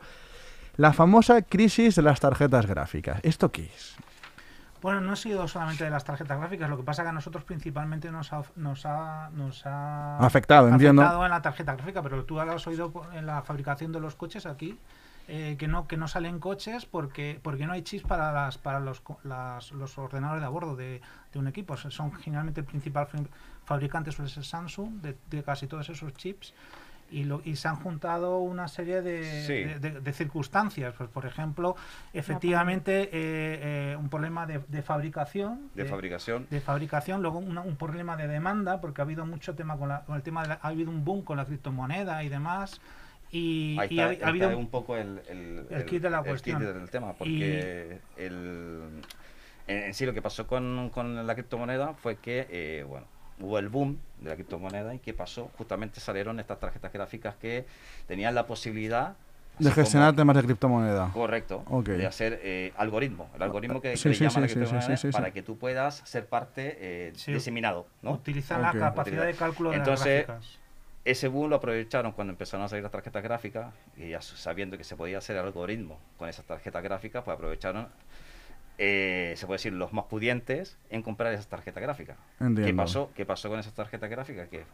La famosa crisis de las tarjetas gráficas. ¿Esto qué es? Bueno, no ha sido solamente de las tarjetas gráficas, lo que pasa que a nosotros principalmente nos ha, nos ha, nos ha Afectado, entiendo. en la tarjeta gráfica, pero tú has oído en la fabricación de los coches aquí eh, que no que no salen coches porque porque no hay chips para las para los las- los ordenadores de a bordo de, de un equipo. Son generalmente el principal fabricante suele ser Samsung de, de casi todos esos chips. Y, lo, y se han juntado una serie de, Sí. de- de- de circunstancias. Pues, por ejemplo, efectivamente, eh, eh, un problema de, de fabricación. de fabricación. de fabricación, luego una- un problema de demanda, porque ha habido mucho tema con, la- con el tema de la- ha habido un boom con la criptomoneda y demás. Y, Ahí y está, ha, ahí ha habido está un poco el, el, el kit de la el cuestión. kit del tema, porque el, en, en sí lo que pasó con, con la criptomoneda fue que, eh, bueno, hubo el boom de la criptomoneda y ¿qué pasó? Justamente salieron estas tarjetas gráficas que tenían la posibilidad De gestionar como- temas de criptomoneda. Correcto, Ok. de hacer eh, algoritmo, el algoritmo que, Sí, le sí, sí, la sí, sí, criptomoneda sí, sí, para que tú puedas ser parte eh, Sí. diseminado, ¿no? utilizan Ok. la capacidad de cálculo de Entonces, las gráficas. Ese boom lo aprovecharon cuando empezaron a salir las tarjetas gráficas y ya sabiendo que se podía hacer algoritmo con esas tarjetas gráficas, pues aprovecharon, eh, se puede decir, los más pudientes en comprar esas tarjetas gráficas. ¿Qué pasó? ¿Qué pasó con esas tarjetas gráficas? Que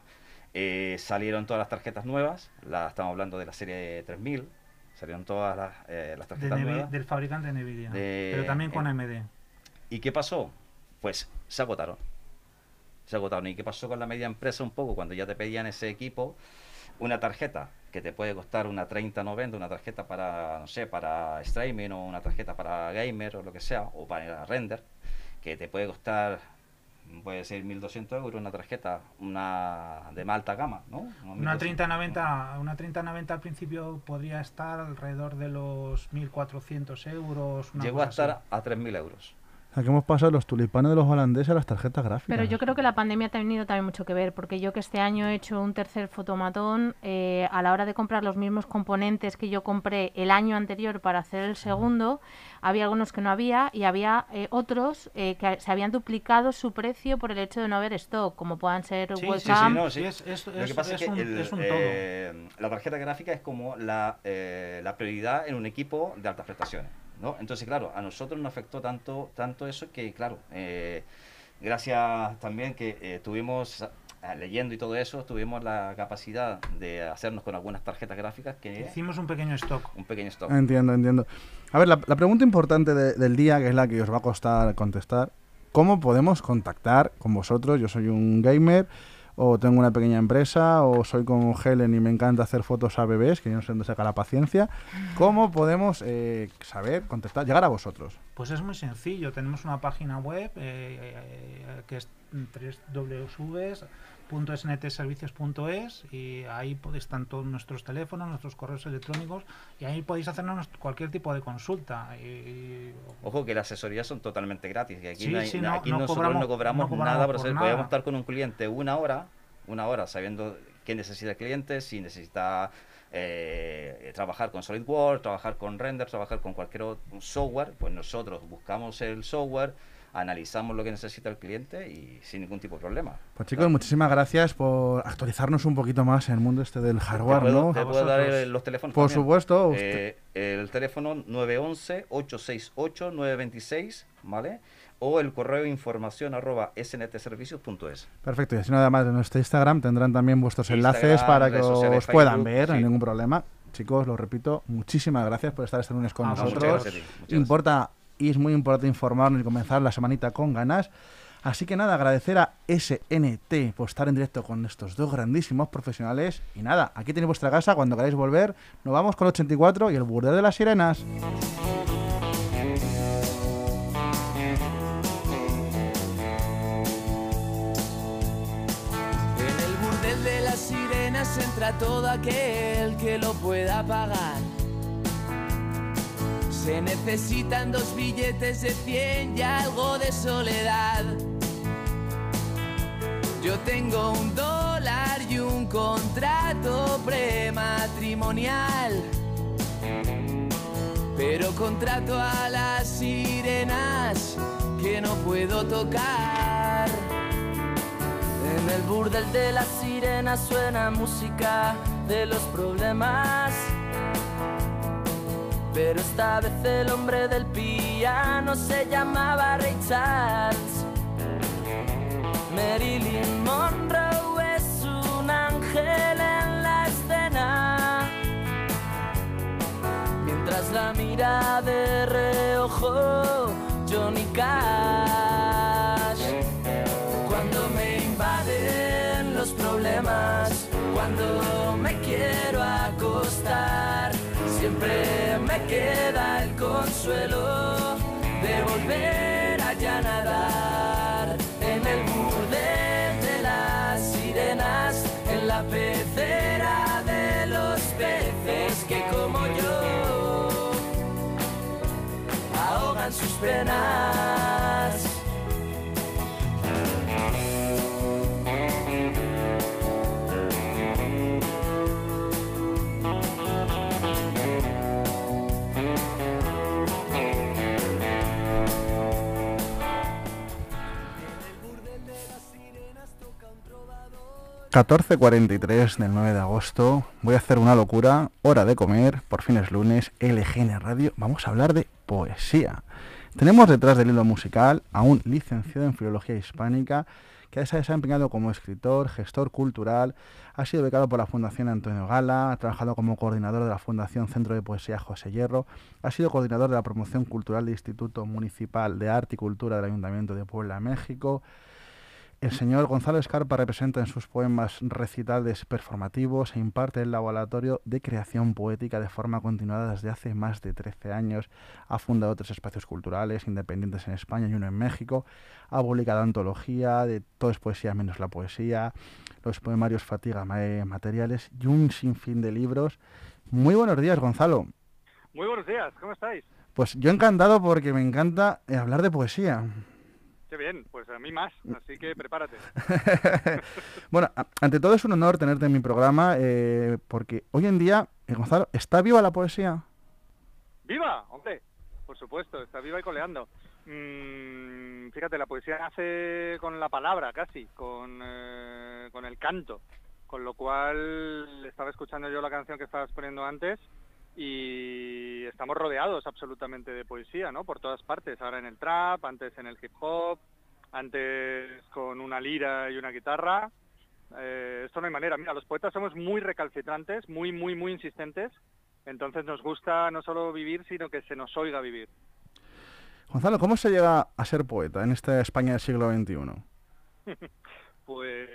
eh, salieron todas las tarjetas nuevas, la, estamos hablando de la serie 3000, salieron todas las, eh, las De tarjetas Nvi- nuevas. del fabricante Nvidia, De- pero también con eh, AMD. ¿Y qué pasó? Pues se agotaron. Se agotaron. ¿Y qué pasó con la media empresa un poco? Cuando ya te pedían ese equipo, una tarjeta que te puede costar una 3090, una tarjeta para, no sé, para streaming o una tarjeta para gamer o lo que sea, o para render, que te puede costar, puede ser 1200 euros, una tarjeta, una de más alta gama, ¿no? Una 3090, una 3090 al principio podría estar alrededor de los 1400 euros. una Llegó a cosa así. estar a 3000 euros. O sea, que hemos pasado los tulipanes de los holandeses a las tarjetas gráficas. Pero yo creo que la pandemia ha tenido también mucho que ver, porque yo que este año he hecho un tercer fotomatón, eh, a la hora de comprar los mismos componentes que yo compré el año anterior para hacer el segundo, había algunos que no había y había eh, otros eh, que se habían duplicado su precio por el hecho de no haber stock, como puedan ser Sí, sí, sí, webcam. no, sí. Es, es- Lo que pasa es, es que un, el, es un eh, la tarjeta gráfica es como la, eh, la prioridad en un equipo de altas prestaciones. ¿No? Entonces, claro, a nosotros nos afectó tanto, tanto eso que, claro, eh, gracias también que eh, tuvimos, ah, leyendo y todo eso, tuvimos la capacidad de hacernos con algunas tarjetas gráficas que Hicimos un pequeño stock. un pequeño stock. Entiendo, entiendo. A ver, la, la pregunta importante de- del día, que es la que os va a costar contestar, ¿cómo podemos contactar con vosotros? Yo soy un gamer, o tengo una pequeña empresa, o soy como Helen y me encanta hacer fotos a bebés, que yo no sé dónde saca la paciencia. ¿Cómo podemos eh, saber, contestar, llegar a vosotros? Pues es muy sencillo. Tenemos una página web eh, eh, que es www.sntservicios.es y ahí están todos nuestros teléfonos, nuestros correos electrónicos y ahí podéis hacernos cualquier tipo de consulta. Y- Ojo que las asesorías son totalmente gratis. Aquí Sí, no hay- sí, no- aquí no nosotros cobramos- no cobramos, cobramos nada por por nada. Podemos estar con un cliente una hora, una hora sabiendo qué necesita el cliente, si necesita eh, trabajar con SolidWorks, trabajar con Render, trabajar con cualquier otro software, pues nosotros buscamos el software, analizamos lo que necesita el cliente y sin ningún tipo de problema. Pues chicos, muchísimas gracias por actualizarnos un poquito más en el mundo este del ¿Te hardware, puedo, ¿no? te puedo dar vosotros. eh, los teléfonos? Por también? supuesto, usted- Eh, el teléfono 911-868-926, ¿vale? O el correo información arroba sntservicios.es. Perfecto, y así nada más en nuestro Instagram tendrán también vuestros enlaces para que os puedan ver, no hay sí. ningún problema. Chicos, lo repito, muchísimas gracias por estar este lunes con Ah, Muchas nosotros. gracias. Importa y es muy importante informarnos y comenzar la semanita con ganas. Así que nada, agradecer a SNT por estar en directo con estos dos grandísimos profesionales. Y nada, aquí tenéis vuestra casa, cuando queráis volver, nos vamos con 84 y el burdel de las sirenas. En el burdel de las sirenas entra todo aquel que lo pueda pagar. Se necesitan dos billetes de 100 y algo de soledad. Yo tengo un dólar y un contrato prematrimonial. Pero contrato a las sirenas que no puedo tocar. En el burdel de las sirenas suena música de los problemas. Pero esta vez el hombre del piano se llamaba Ray. Marilyn Monroe es un ángel en la escena. Mientras la mira de reojo Johnny Cash. Cuando me invaden los problemas, cuando me quiero acostar, siempre me queda el consuelo de volver allá a nadar en el burdel de las sirenas, en la pecera de los peces que como yo ahogan sus penas. 14.43 del 9 de agosto. Voy a hacer una locura. Hora de comer. Por fin es lunes. LGN Radio. Vamos a hablar de poesía. Tenemos detrás del hilo musical a un licenciado en Filología Hispánica que se ha desempeñado como escritor, gestor cultural, ha sido becado por la Fundación Antonio Gala, ha trabajado como coordinador de la Fundación Centro de Poesía José Hierro, ha sido coordinador de la promoción cultural del Instituto Municipal de Arte y Cultura del Ayuntamiento de Puebla, México, el señor Gonzalo Escarpa representa en sus poemas recitales performativos e imparte el laboratorio de creación poética de forma continuada desde hace más de 13 años. Ha fundado tres espacios culturales independientes en España y uno en México. Ha publicado antología de Todo es poesía menos la poesía, los poemarios Fatiga Ma- Materiales y un sinfín de libros. Muy buenos días, Gonzalo. Muy buenos días, ¿cómo estáis? Pues yo encantado porque me encanta eh, hablar de poesía. Qué bien, pues a mí más, así que prepárate. bueno, ante todo es un honor tenerte en mi programa eh, porque hoy en día, eh, Gonzalo, ¿está viva la poesía? ¡Viva! Hombre, por supuesto, está viva y coleando. Mm, fíjate, la poesía nace con la palabra casi, con, con el canto, con lo cual estaba escuchando yo la canción que estabas poniendo antes y estamos rodeados absolutamente de poesía, ¿no? Por todas partes, ahora en el trap, antes en el hip hop, antes con una lira y una guitarra. Eh, esto no hay manera. Mira, los poetas somos muy recalcitrantes, muy, muy, muy insistentes. Entonces nos gusta no solo vivir, sino que se nos oiga vivir. Gonzalo, ¿cómo se llega a ser poeta en esta España del siglo XXI? pues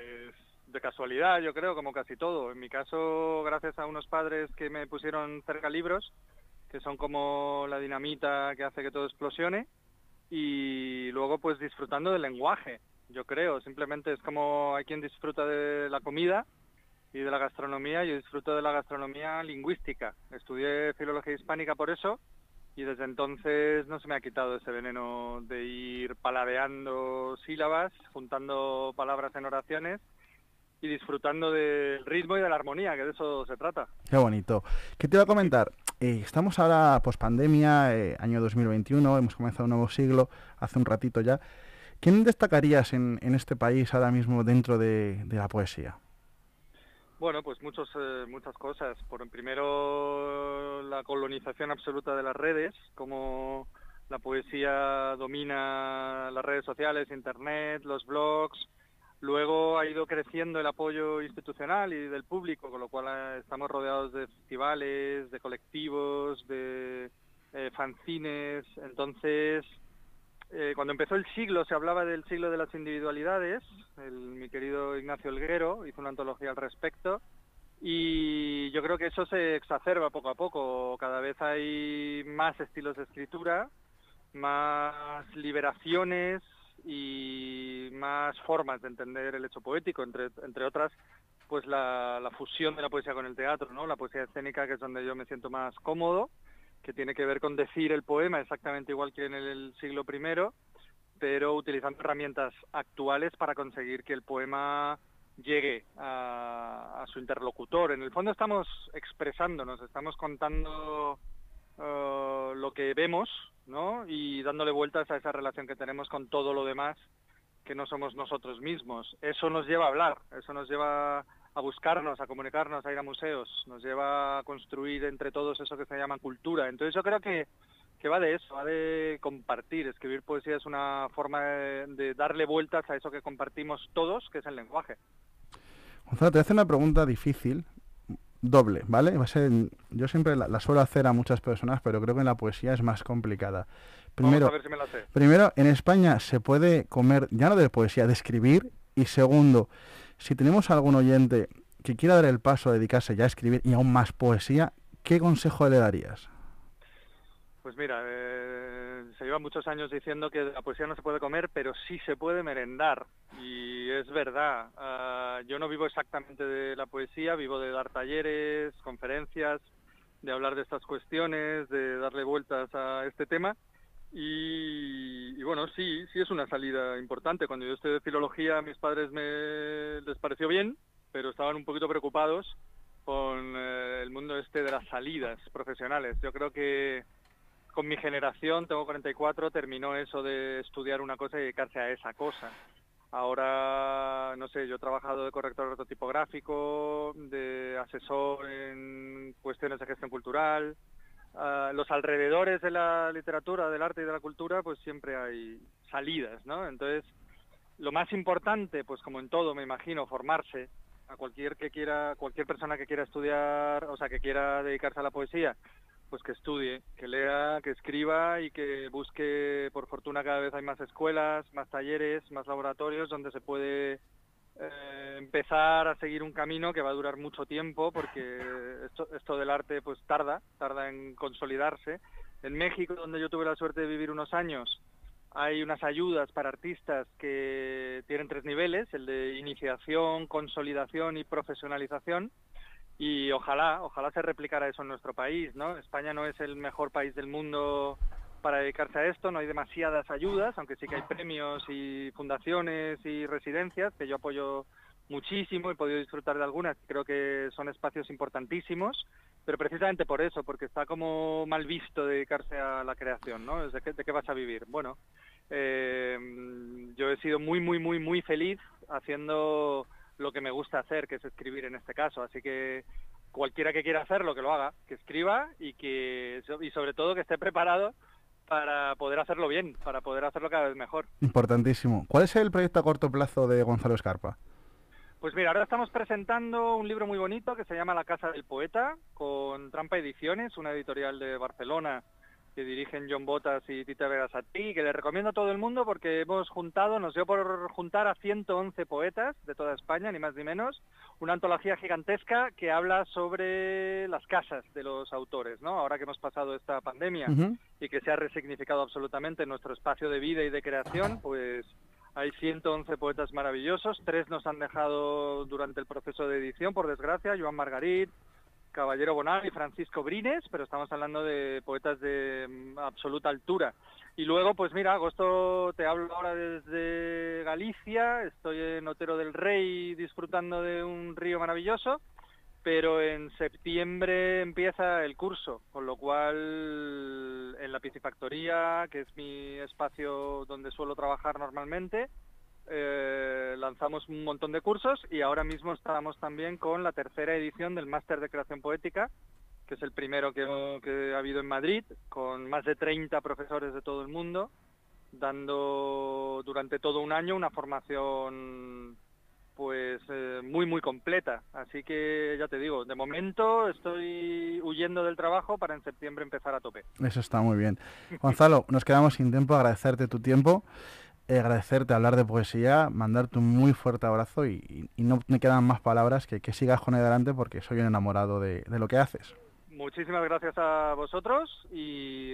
de casualidad, yo creo, como casi todo. En mi caso, gracias a unos padres que me pusieron cerca libros, que son como la dinamita que hace que todo explosione, y luego pues disfrutando del lenguaje, yo creo. Simplemente es como hay quien disfruta de la comida y de la gastronomía, yo disfruto de la gastronomía lingüística. Estudié filología hispánica por eso, y desde entonces no se me ha quitado ese veneno de ir paladeando sílabas, juntando palabras en oraciones y disfrutando del ritmo y de la armonía, que de eso se trata. Qué bonito. ¿Qué te iba a comentar? Eh, estamos ahora post pandemia, eh, año 2021, hemos comenzado un nuevo siglo, hace un ratito ya. ¿Quién destacarías en, en este país ahora mismo dentro de, la poesía? Bueno, pues muchos, eh, muchas cosas. Por primero, la colonización absoluta de las redes, como la poesía domina las redes sociales, internet, los blogs, Luego ha ido creciendo el apoyo institucional y del público, con lo cual eh, estamos rodeados de festivales, de colectivos, de eh, fanzines. Entonces, eh, cuando empezó el siglo se hablaba del siglo de las individualidades. mi querido Ignacio Elguero hizo una antología al respecto. Y yo creo que eso se exacerba poco a poco. Cada vez hay más estilos de escritura, más liberaciones, y más formas de entender el hecho poético, entre, entre otras, pues la, la fusión de la poesía con el teatro, ¿no? La poesía escénica, que es donde yo me siento más cómodo, que tiene que ver con decir el poema exactamente igual que en el siglo I, pero utilizando herramientas actuales para conseguir que el poema llegue a, a su interlocutor. En el fondo estamos expresándonos, estamos contando uh, lo que vemos, ¿no? Y dándole vueltas a esa relación que tenemos con todo lo demás que no somos nosotros mismos. Eso nos lleva a hablar, eso nos lleva a buscarnos, a comunicarnos, a ir a museos, nos lleva a construir entre todos eso que se llama cultura. Entonces yo creo que, que va de eso, va de compartir. Escribir poesía es una forma de, darle vueltas a eso que compartimos todos, que es el lenguaje. Gonzalo, te hace una pregunta difícil, doble, ¿vale? Va a ser, yo siempre la, suelo hacer a muchas personas, pero creo que en la poesía es más complicada. Primero, si primero, en España se puede comer ya no de poesía, de escribir. Y segundo, si tenemos algún oyente que quiera dar el paso a dedicarse ya a escribir y aún más poesía, ¿qué consejo le darías? Pues mira, eh, se lleva muchos años diciendo que la poesía no se puede comer, pero sí se puede merendar. Y es verdad. Ah, yo no vivo exactamente de la poesía, vivo de dar talleres, conferencias, de hablar de estas cuestiones, de darle vueltas a este tema. Y, bueno, sí, sí es una salida importante. Cuando yo estudié filología, a mis padres me les pareció bien, pero estaban un poquito preocupados con eh, el mundo este de las salidas profesionales. Yo creo que con mi generación, tengo 44, terminó eso de estudiar una cosa y dedicarse a esa cosa. Ahora, no sé, yo he trabajado de corrector ortotipográfico, de asesor en cuestiones de gestión cultural. Uh, los alrededores de la literatura, del arte y de la cultura, pues siempre hay salidas, ¿no? Entonces, lo más importante, pues como en todo, me imagino, formarse a cualquier que quiera, cualquier persona que quiera estudiar, o sea, que quiera dedicarse a la poesía, pues que estudie, que lea, que escriba y que busque, por fortuna cada vez hay más escuelas, más talleres, más laboratorios donde se puede eh, empezar a seguir un camino que va a durar mucho tiempo porque esto, esto del arte pues tarda, tarda en consolidarse. En México, donde yo tuve la suerte de vivir unos años, hay unas ayudas para artistas que tienen tres niveles, el de iniciación, consolidación y profesionalización y ojalá, ojalá se replicara eso en nuestro país, ¿no? España no es el mejor país del mundo para dedicarse a esto, no hay demasiadas ayudas, aunque sí que hay premios y fundaciones y residencias que yo apoyo muchísimo, he podido disfrutar de algunas, creo que son espacios importantísimos, pero precisamente por eso, porque está como mal visto dedicarse a la creación, ¿no? ¿De qué, de qué vas a vivir? Bueno, eh, yo he sido muy, muy, muy, muy feliz haciendo lo que me gusta hacer, que es escribir en este caso. Así que cualquiera que quiera hacerlo, que lo haga, que escriba y que y sobre todo que esté preparado para poder hacerlo bien, para poder hacerlo cada vez mejor. Importantísimo. ¿Cuál es el proyecto a corto plazo de Gonzalo Escarpa? Pues mira, ahora estamos presentando un libro muy bonito que se llama La Casa del Poeta, con Trampa Ediciones, una editorial de Barcelona que dirigen John Botas y Tita Vegasatí, que le recomiendo a todo el mundo porque hemos juntado, nos dio por juntar a 111 poetas de toda España, ni más ni menos, una antología gigantesca que habla sobre las casas de los autores, ¿no? Ahora que hemos pasado esta pandemia y que se ha resignificado absolutamente nuestro espacio de vida y de creación, pues hay 111 poetas maravillosos, tres nos han dejado durante el proceso de edición, por desgracia, Joan Margarit, Caballero Bonal y Francisco Brines, pero estamos hablando de poetas de mm, absoluta altura. Y luego, pues mira, agosto te hablo ahora desde Galicia, estoy en Otero del Rey disfrutando de un río maravilloso, pero en septiembre empieza el curso, con lo cual en la piscifactoría, que es mi espacio donde suelo trabajar normalmente, eh, lanzamos un montón de cursos y ahora mismo estamos también con la tercera edición del Máster de Creación Poética, que es el primero que, ha habido en Madrid, con más de 30 profesores de todo el mundo, dando durante todo un año una formación pues eh, muy muy completa. Así que ya te digo de momento estoy huyendo del trabajo para en septiembre empezar a tope. Eso está muy bien. Gonzalo nos quedamos sin tiempo agradecerte tu tiempo agradecerte hablar de poesía, mandarte un muy fuerte abrazo y, no me quedan más palabras que que sigas con adelante porque soy un enamorado de, lo que haces. Muchísimas gracias a vosotros y,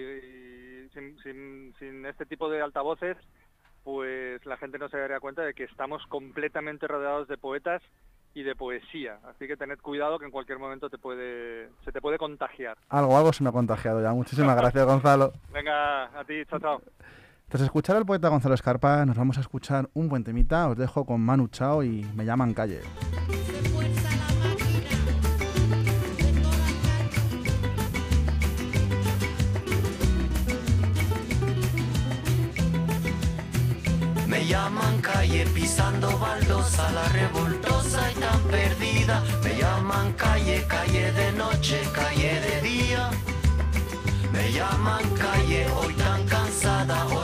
sin, este tipo de altavoces pues la gente no se daría cuenta de que estamos completamente rodeados de poetas y de poesía. Así que tened cuidado que en cualquier momento te puede, se te puede contagiar. Algo, algo se me ha contagiado ya. Muchísimas gracias, Gonzalo. Venga, a ti, chao, chao. Tras escuchar al poeta Gonzalo Escarpa, nos vamos a escuchar un buen temita. Os dejo con Manu Chao y me llaman calle. Me llaman calle pisando baldosa, la revoltosa y tan perdida. Me llaman calle, calle de noche, calle de día. Me llaman calle, hoy tan cansada, hoy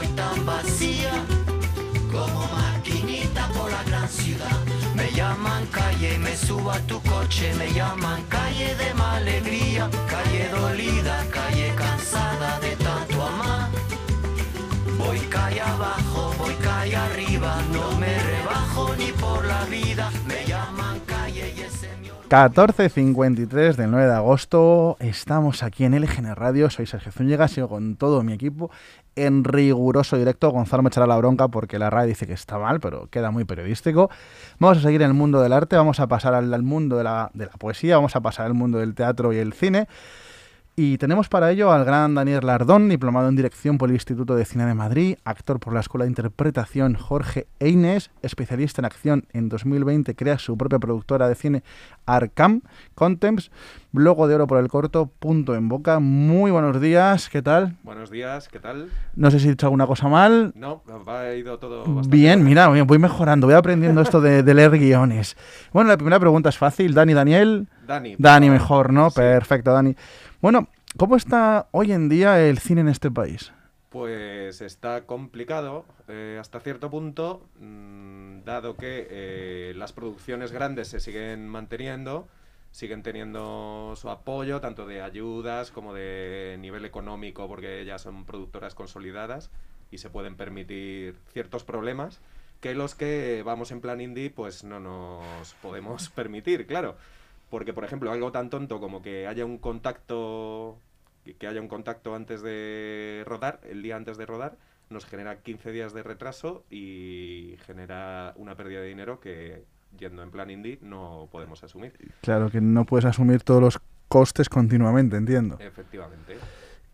llaman calle, me subo a tu coche, me llaman calle de alegría, calle dolida, calle cansada de tanto amar. Voy calle abajo, voy calle arriba, no me rebajo ni por la vida, 14.53 del 9 de agosto, estamos aquí en LGN Radio, soy Sergio Zúñiga, sigo con todo mi equipo en riguroso directo. Gonzalo me echará la bronca porque la radio dice que está mal, pero queda muy periodístico. Vamos a seguir en el mundo del arte, vamos a pasar al, mundo de la, de la poesía, vamos a pasar al mundo del teatro y el cine. Y tenemos para ello al gran Daniel Lardón, diplomado en dirección por el Instituto de Cine de Madrid, actor por la Escuela de Interpretación Jorge Eines, especialista en acción en 2020, crea su propia productora de cine Arcam Contemps, logo de oro por el corto, punto en boca. Muy buenos días, ¿qué tal? Buenos días, ¿qué tal? No sé si he dicho alguna cosa mal. No, ha ido todo bastante bien. mira, voy mejorando, voy aprendiendo esto de, leer guiones. Bueno, la primera pregunta es fácil. Dani, Daniel. Dani. Dani mejor, ¿no? Perfecto, Dani. Bueno, ¿cómo está hoy en día el cine en este país? Pues está complicado eh, hasta cierto punto, mm, dado que eh, las producciones grandes se siguen manteniendo, siguen teniendo su apoyo, tanto de ayudas como de nivel económico, porque ya son productoras consolidadas y se pueden permitir ciertos problemas que los que vamos en plan indie pues no nos podemos permitir, claro. Porque, por ejemplo, algo tan tonto como que haya un contacto que haya un contacto antes de rodar, el día antes de rodar, nos genera 15 días de retraso y genera una pérdida de dinero que yendo en plan indie no podemos asumir. Claro, que no puedes asumir todos los costes continuamente, entiendo. Efectivamente.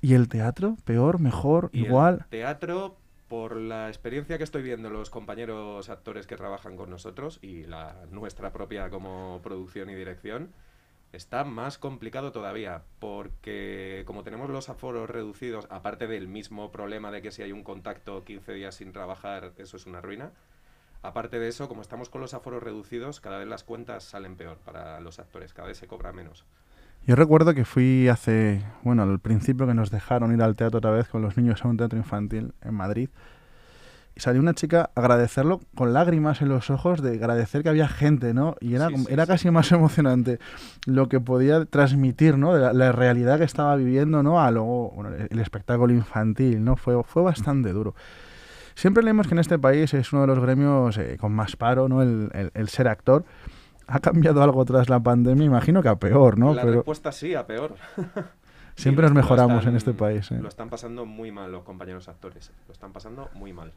¿Y el teatro? ¿Peor? ¿Mejor? Y el ¿Igual? teatro, por la experiencia que estoy viendo los compañeros actores que trabajan con nosotros y la nuestra propia como producción y dirección, está más complicado todavía, porque como tenemos los aforos reducidos, aparte del mismo problema de que si hay un contacto 15 días sin trabajar, eso es una ruina. Aparte de eso, como estamos con los aforos reducidos, cada vez las cuentas salen peor para los actores, cada vez se cobra menos. Yo recuerdo que fui hace, bueno, al principio que nos dejaron ir al teatro otra vez con los niños a un teatro infantil en Madrid. Y salió una chica a agradecerlo con lágrimas en los ojos de agradecer que había gente, ¿no? Y era, Sí, sí, era sí. casi más emocionante lo que podía transmitir, ¿no? De la, la realidad que estaba viviendo, ¿no? A luego bueno, el, el espectáculo infantil, ¿no? Fue, fue bastante duro. Siempre leemos que en este país es uno de los gremios eh, con más paro, ¿no? El, el- el ser actor. ¿Ha cambiado algo tras la pandemia? Imagino que a peor, ¿no? la Pero respuesta sí, a peor. Siempre nos mejoramos están- en este país. ¿eh? Lo están pasando muy mal los compañeros actores. Lo están pasando muy mal.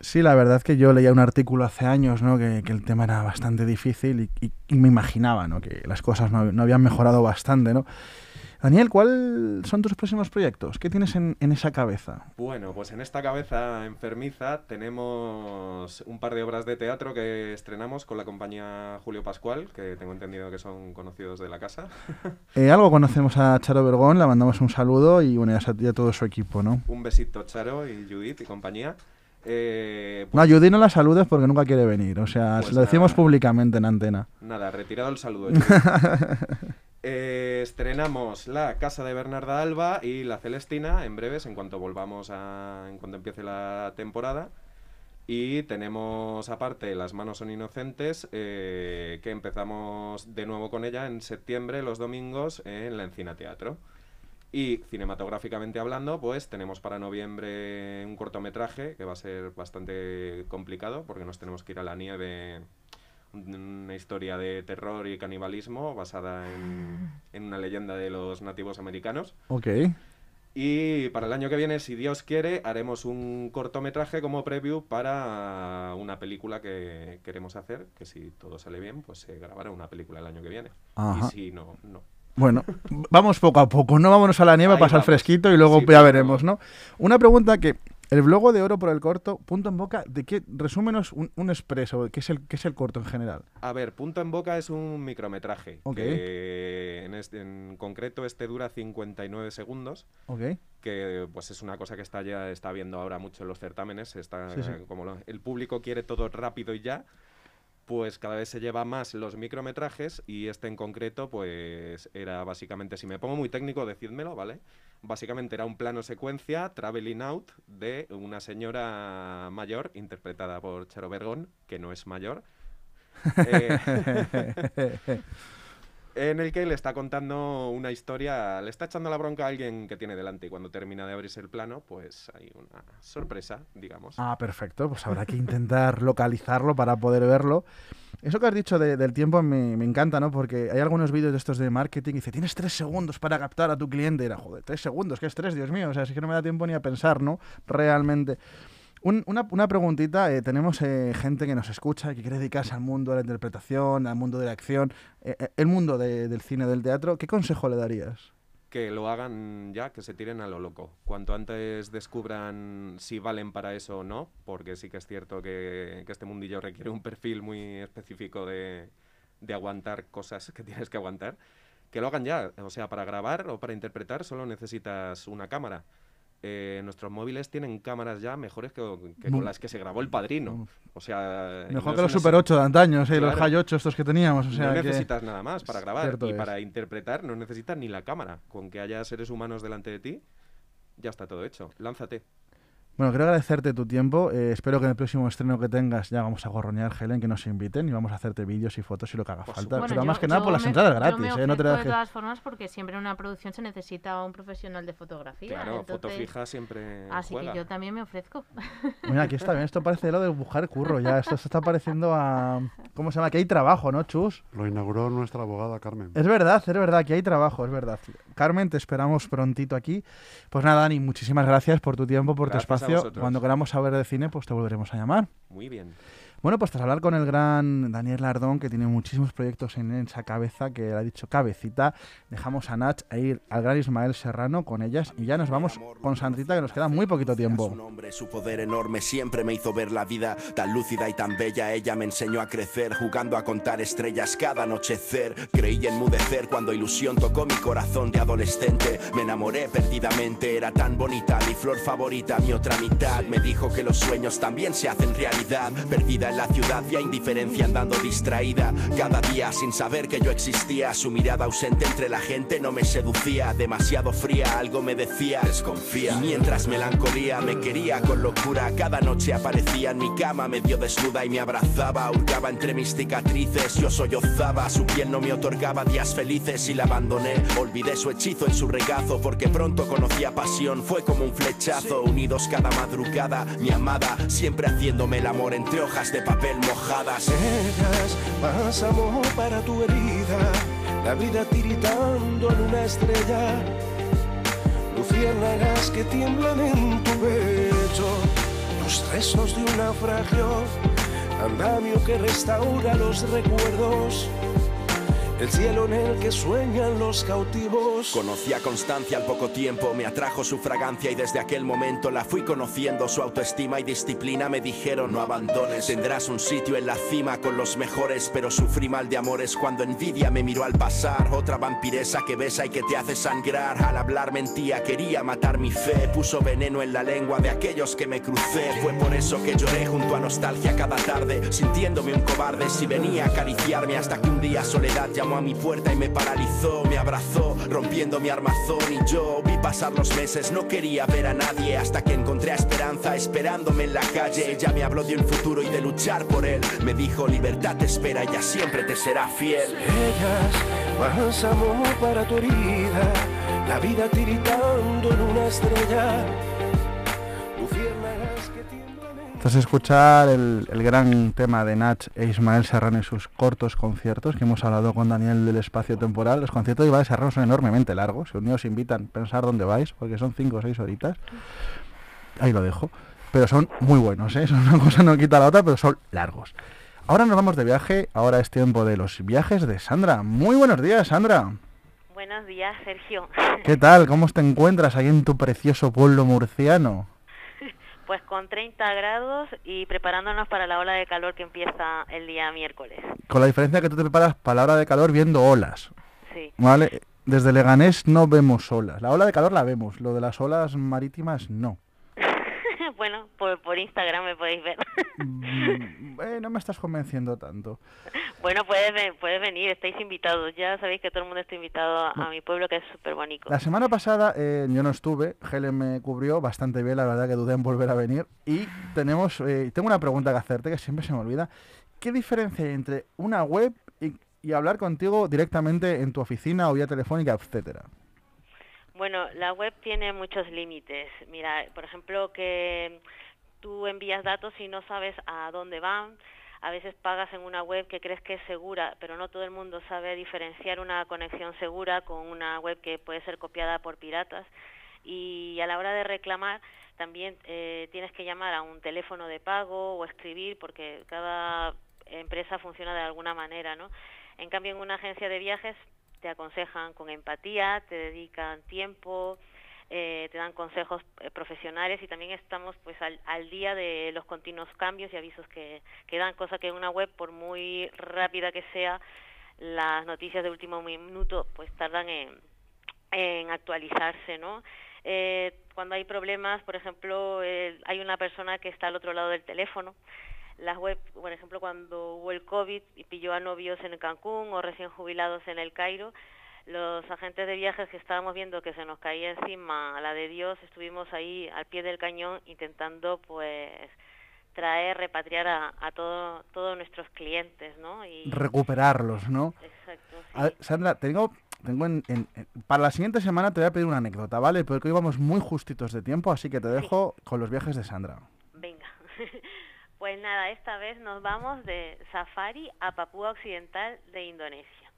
Sí, la verdad que yo leía un artículo hace años, ¿no? Que, que el tema era bastante difícil y, y- y me imaginaba, ¿no? Que las cosas no, no habían mejorado bastante, ¿no? Daniel, ¿cuáles son tus próximos proyectos? ¿Qué tienes en, en esa cabeza? Bueno, pues en esta cabeza enfermiza tenemos un par de obras de teatro que estrenamos con la compañía Julio Pascual, que tengo entendido que son conocidos de la casa. Eh, algo conocemos a Charo Vergón, le mandamos un saludo y bueno, y a todo su equipo, ¿no? Un besito Charo y Judith y compañía. Eh, No, Judy no la saludes porque nunca quiere venir, o sea, Pues se lo decimos nada. públicamente en antena. Nada, retirado el saludo. Eh, estrenamos La Casa de Bernarda Alba y La Celestina en breves, en cuanto volvamos a. en cuanto empiece la temporada. Y tenemos aparte Las Manos Son Inocentes, eh, que empezamos de nuevo con ella en septiembre, los domingos, en la Encina Teatro. Y cinematográficamente hablando, pues tenemos para noviembre un cortometraje que va a ser bastante complicado porque nos tenemos que ir a la nieve una historia de terror y canibalismo basada en, en una leyenda de los nativos americanos. Ok. Y para el año que viene, si Dios quiere, haremos un cortometraje como preview para una película que queremos hacer, que si todo sale bien, pues se grabará una película el año que viene. Ajá. Y si no, no. Bueno, vamos poco a poco, no vámonos a la nieve, Ahí pasa el vamos. fresquito y luego Sí, ya pero- veremos, ¿no? Una pregunta que el blogo de oro por el corto, punto en boca, ¿de qué? Resúmenos un, un expreso, ¿qué es, el, ¿qué es el corto en general? A ver, Punto en Boca es un micrometraje. Ok. Que en, este- en concreto este dura 59 segundos. Ok. que pues es una cosa que está ya está viendo ahora mucho en los certámenes está Sí, sí. como lo- el público quiere todo rápido y ya pues cada vez se lleva más los micrometrajes y este en concreto pues era básicamente si me pongo muy técnico decídmelo vale básicamente era un plano secuencia traveling out de una señora mayor interpretada por Charo Vergón que no es mayor. Eh, en el que le está contando una historia, le está echando la bronca a alguien que tiene delante y cuando termina de abrirse el plano, pues hay una sorpresa, digamos. Ah, perfecto. Pues habrá que intentar localizarlo para poder verlo. Eso que has dicho de- del tiempo me, me encanta, ¿no? Porque hay algunos vídeos de estos de marketing y dice, tienes tres segundos para captar a tu cliente. Y era, joder, tres segundos, ¿qué es tres? Dios mío. O sea, es que no me da tiempo ni a pensar, ¿no? Realmente. Un- una, una preguntita, eh, tenemos eh, gente que nos escucha, que quiere dedicarse al mundo de la interpretación, al mundo de la acción, eh, el mundo de- del cine, del teatro. ¿Qué consejo le darías? Que lo hagan ya, que se tiren a lo loco. Cuanto antes descubran si valen para eso o no, porque sí que es cierto que, que este mundillo requiere un perfil muy específico de, de aguantar cosas que tienes que aguantar, que lo hagan ya. O sea, para grabar o para interpretar solo necesitas una cámara. Eh, nuestros móviles tienen cámaras ya mejores que, con las que se grabó el padrino. O sea, Mejor no que los Super 8 de antaño, sí, los Claro. High 8 estos que teníamos. O sea, no que- necesitas nada más para grabar Cierto y es. para interpretar no necesitas ni la cámara. Con que haya seres humanos delante de ti, ya está todo hecho. Lánzate. Bueno, quiero agradecerte tu tiempo. eh, espero que en el próximo estreno que tengas ya vamos a gorronear, Helen, que nos inviten y vamos a hacerte vídeos y fotos y lo que haga Por falta. supuesto. Pero Bueno, más yo- que nada yo por las me- entradas yo gratis, me ¿eh? No te de todas formas porque siempre en una producción se necesita un profesional de fotografía. Claro, foto entonces- fija siempre Así juega. que yo también me ofrezco. Mira, aquí está bien. Esto parece lo de buscar curro ya. Esto se está pareciendo a. ¿Cómo se llama? Que hay trabajo, ¿no, Chus? Lo inauguró nuestra abogada Carmen. Es verdad, es verdad, que hay trabajo, es verdad. Carmen, te esperamos prontito aquí. Pues nada, Dani, muchísimas gracias por tu tiempo, por Gracias tu espacio. Cuando queramos saber de cine, pues te volveremos a llamar. Muy bien. Bueno, pues tras hablar con el gran Daniel Lardón, que tiene muchísimos proyectos en esa cabeza, que ha dicho cabecita, dejamos a Nach a ir al gran Ismael Serrano con ellas y ya nos vamos con Sandrita, que nos queda muy poquito Su tiempo. nombre, su poder enorme siempre me hizo ver la vida tan lúcida y tan bella. Ella me enseñó a crecer jugando a contar estrellas cada anochecer. Creí enmudecer cuando ilusión tocó mi corazón de adolescente. Me enamoré perdidamente, era tan bonita, mi flor favorita, mi otra mitad. Me dijo que los sueños también se hacen realidad. Perdida la ciudad, ya indiferencia andando distraída. Cada día sin saber que yo existía. Su mirada ausente entre la gente no me seducía. Demasiado fría, algo me decía, desconfía. Y mientras melancolía me quería con locura, cada noche aparecía en mi cama medio desnuda y me abrazaba. Hurgaba entre mis cicatrices, yo sollozaba. Su piel no me otorgaba días felices y la abandoné. Olvidé su hechizo en su regazo porque pronto conocía pasión. Fue como un flechazo, unidos cada madrugada. Mi amada, siempre haciéndome el amor entre hojas de papel mojadas. Ellas más amor para tu herida, la vida tiritando en una estrella, luciérnagas que tiemblan en tu pecho, los restos de un naufragio, andamio que restaura los recuerdos, el cielo en el que sueñan los cautivos. Conocí a Constancia al poco tiempo, me atrajo su fragancia y desde aquel momento la fui conociendo. Su autoestima y disciplina me dijeron no abandones. Tendrás un sitio en la cima con los mejores, pero sufrí mal de amores cuando envidia me miró al pasar. Otra vampiresa que besa y que te hace sangrar. Al hablar mentía, quería matar mi fe. Puso veneno en la lengua de aquellos que me crucé. Fue por eso que lloré junto a nostalgia cada tarde, sintiéndome un cobarde si venía a acariciarme hasta que un día soledad llamó a mi puerta y me paralizó, me abrazó, rompiendo mi armazón y yo vi pasar los meses, no quería ver a nadie hasta que encontré a Esperanza esperándome en la calle. Ella me habló de un futuro y de luchar por él. Me dijo libertad te espera, ella siempre te será fiel. Ellas más amor para tu herida, la vida tiritando en una estrella, Tras escuchar el, el gran tema de Nach e Ismael Serrano y sus cortos conciertos, que hemos hablado con Daniel del espacio temporal, los conciertos de Ismael Serrano son enormemente largos. Si un día os invitan, pensar dónde vais, porque son 5 o 6 horitas. Ahí lo dejo. Pero son muy buenos, ¿eh? Son una cosa no quita la otra, pero son largos. Ahora nos vamos de viaje, ahora es tiempo de los viajes de Sandra. Muy buenos días, Sandra. Buenos días, Sergio. ¿Qué tal? ¿Cómo te encuentras ahí en tu precioso pueblo murciano? Pues con 30 grados y preparándonos para la ola de calor que empieza el día miércoles. Con la diferencia que tú te preparas para la hora de calor viendo olas. Sí. ¿Vale? Desde Leganés no vemos olas. La ola de calor la vemos, lo de las olas marítimas no. Bueno, por, por Instagram me podéis ver. Mm, eh, no me estás convenciendo tanto. bueno, puedes, ve- puedes venir, estáis invitados. Ya sabéis que todo el mundo está invitado a, a mi pueblo, que es súper bonito. La semana pasada eh, yo no estuve, Helen me cubrió bastante bien, la verdad que dudé en volver a venir. Y tenemos, eh, tengo una pregunta que hacerte que siempre se me olvida. ¿Qué diferencia hay entre una web y, y hablar contigo directamente en tu oficina o vía telefónica, etcétera? Bueno, la web tiene muchos límites. Mira, por ejemplo, que tú envías datos y no sabes a dónde van. A veces pagas en una web que crees que es segura, pero no todo el mundo sabe diferenciar una conexión segura con una web que puede ser copiada por piratas. Y a la hora de reclamar, también eh, tienes que llamar a un teléfono de pago o escribir, porque cada empresa funciona de alguna manera, ¿no? En cambio, en una agencia de viajes te aconsejan con empatía, te dedican tiempo, eh, te dan consejos eh, profesionales y también estamos pues al, día de los continuos cambios y avisos que, dan, cosa que en una web, por muy rápida que sea, las noticias de último minuto pues tardan en, actualizarse, ¿no? Eh, cuando hay problemas, por ejemplo, hay una persona que está al otro lado del teléfono, las web, por ejemplo, cuando hubo el COVID y pilló a novios en Cancún o recién jubilados en el Cairo, los agentes de viajes que estábamos viendo que se nos caía encima a la de Dios, estuvimos ahí al pie del cañón intentando pues traer, repatriar a, a todo, todos nuestros clientes, ¿no? Y, Recuperarlos, ¿no? exacto, sí. Ver, Sandra, tengo, tengo en, en- en- para la siguiente semana te voy a pedir una anécdota, ¿vale? Porque hoy vamos muy justitos de tiempo, así que te dejo con los viajes de Sandra. Venga. Pues nada, esta vez nos vamos de safari a Papúa Occidental de Indonesia.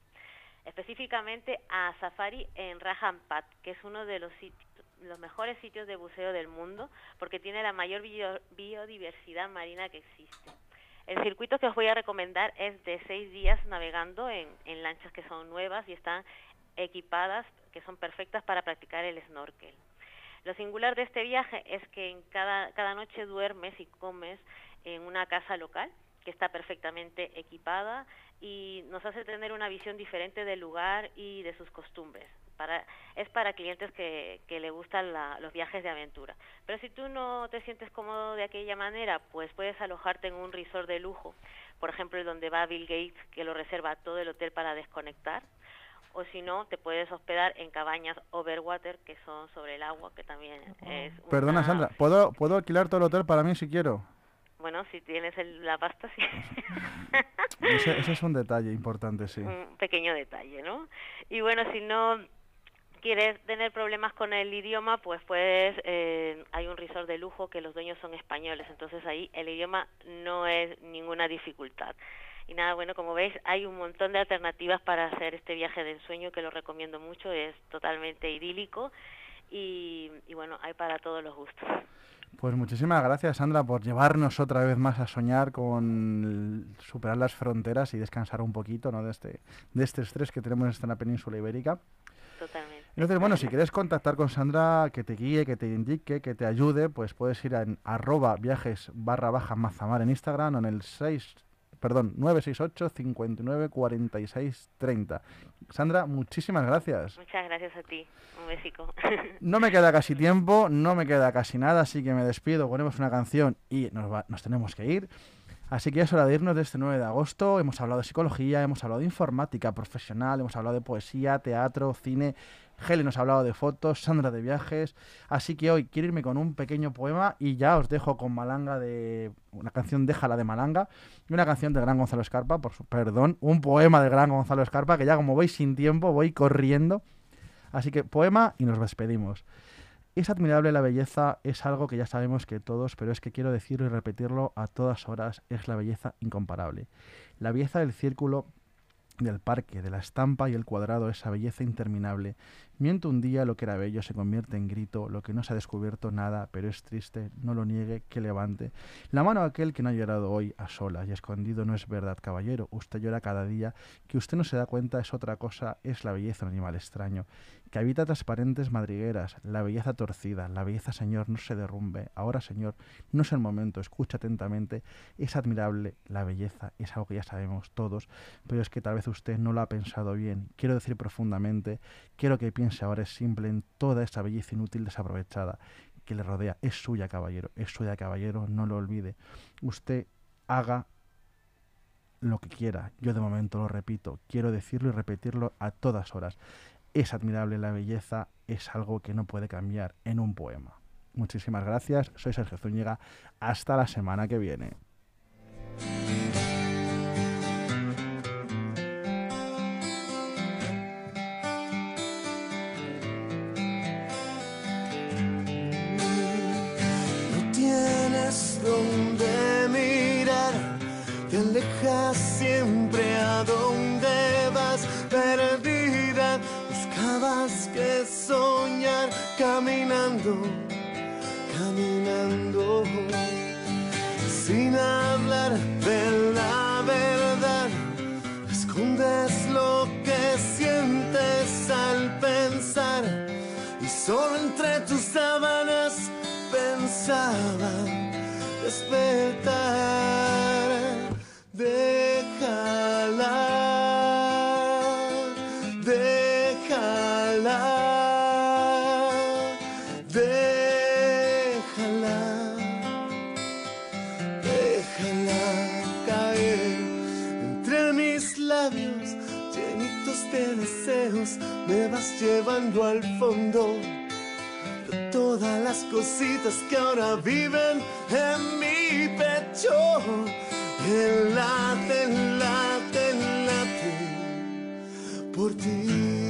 Específicamente a safari en Raja Ampat, que es uno de los mejores sitios de buceo del mundo porque tiene la mayor bio- biodiversidad marina que existe. El circuito que os voy a recomendar es de seis días navegando en, lanchas que son nuevas y están equipadas, que son perfectas para practicar el snorkel. Lo singular de este viaje es que cada noche duermes y comes en una casa local que está perfectamente equipada y nos hace tener una visión diferente del lugar y de sus costumbres. Para, es para clientes que, que le gustan la, los viajes de aventura. Pero si tú no te sientes cómodo de aquella manera, pues puedes alojarte en un resort de lujo, por ejemplo, donde va Bill Gates, que lo reserva todo el hotel para desconectar, o si no, te puedes hospedar en cabañas overwater, que son sobre el agua, que también es... Perdona, una- Sandra, ¿puedo, ¿puedo alquilar todo el hotel para mí si quiero? Bueno, si tienes el- la pasta, sí. Ese, ese es un detalle importante, sí. un pequeño detalle, ¿no? Y bueno, si no quieres tener problemas con el idioma, pues puedes, eh, hay un resort de lujo que los dueños son españoles, entonces ahí el idioma no es ninguna dificultad. Y nada, bueno, como veis, hay un montón de alternativas para hacer este viaje de ensueño que lo recomiendo mucho, es totalmente idílico y, y bueno, hay para todos los gustos. Pues muchísimas gracias, Sandra, por llevarnos otra vez más a soñar con superar las fronteras y descansar un poquito ¿no? de, este, de este estrés que tenemos en la península ibérica. Totalmente. Entonces, bueno, si quieres contactar con Sandra, que te guíe, que te indique, que te ayude, pues puedes ir en arroba viajes barra baja mazamar en Instagram o en el 6, perdón, 968 59 46 30. Sandra, muchísimas gracias. Muchas gracias a ti, un besico. No me queda casi tiempo, no me queda casi nada, así que me despido, ponemos una canción y nos, va- nos tenemos que ir. Así que es hora de irnos de este 9 de agosto. Hemos hablado de psicología, hemos hablado de informática profesional, hemos hablado de poesía, teatro, cine. Helen nos ha hablado de fotos, Sandra de viajes. Así que hoy quiero irme con un pequeño poema y ya os dejo con Malanga de una canción Déjala de Malanga y una canción del gran Gonzalo Escarpa, por su perdón, un poema del gran Gonzalo Escarpa que ya como voy sin tiempo, voy corriendo. Así que poema y nos despedimos. Es admirable la belleza, es algo que ya sabemos que todos, pero es que quiero decirlo y repetirlo a todas horas, es la belleza incomparable. La belleza del círculo, del parque, de la estampa y el cuadrado, esa belleza interminable. Miento un día lo que era bello se convierte en grito, lo que no se ha descubierto nada, pero es triste, no lo niegue, que levante. La mano a aquel que no ha llorado hoy a solas y escondido no es verdad, caballero, usted llora cada día, que usted no se da cuenta es otra cosa, es la belleza un animal extraño que habita transparentes madrigueras, la belleza torcida, la belleza, Señor, no se derrumbe. Ahora, Señor, no es el momento, escucha atentamente. Es admirable la belleza, es algo que ya sabemos todos, pero es que tal vez usted no lo ha pensado bien. Quiero decir profundamente, quiero que piense ahora es simple en toda esa belleza inútil desaprovechada que le rodea. Es suya, caballero, es suya, caballero, no lo olvide. Usted haga lo que quiera. Yo de momento lo repito, quiero decirlo y repetirlo a todas horas. Es admirable la belleza, es algo que no puede cambiar en un poema. Muchísimas gracias, soy Sergio Zúñiga, hasta la semana que viene. Caminando, caminando, sin hablar de la verdad. Escondes lo que sientes al pensar y solo entre tus sábanas pensaba despertar. Llevando al fondo todas las cositas que ahora viven en mi pecho. Late, late, late por ti.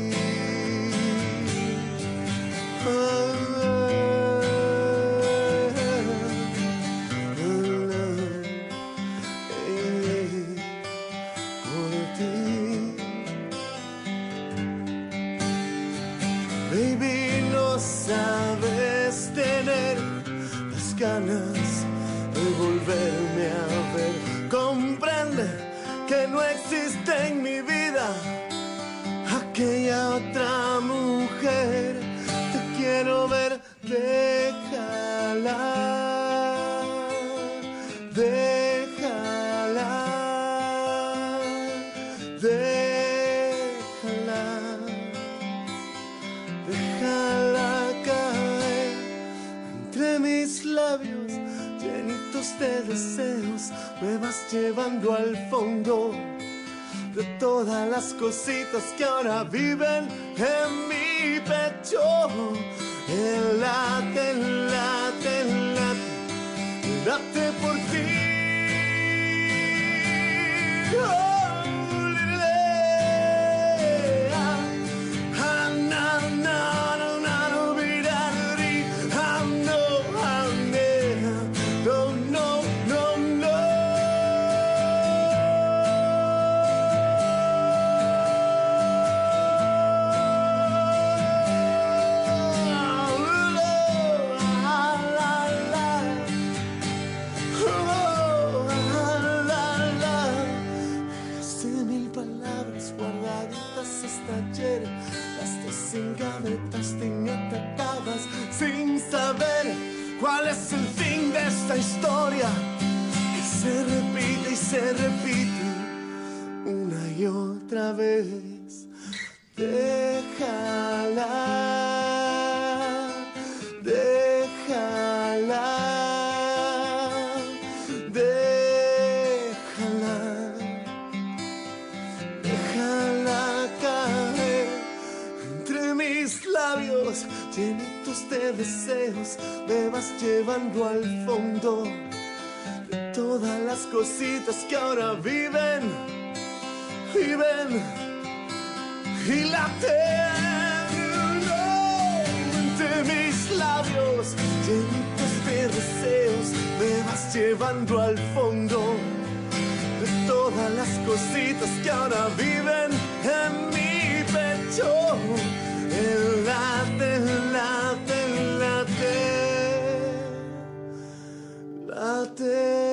Quiero ver, déjala, déjala, déjala, déjala caer entre mis labios llenitos de deseos. Me vas llevando al fondo de todas las cositas que ahora viven en mi pecho. El late, el late, el late, late por ti. Se repite una y otra vez. Déjala, déjala, déjala, déjala caer entre mis labios llenitos de deseos. Me vas llevando al fondo todas las cositas que ahora viven, viven y laten entre mis labios llenitos de deseos me vas llevando al fondo de todas las cositas que ahora viven en mi pecho. El late, late, late late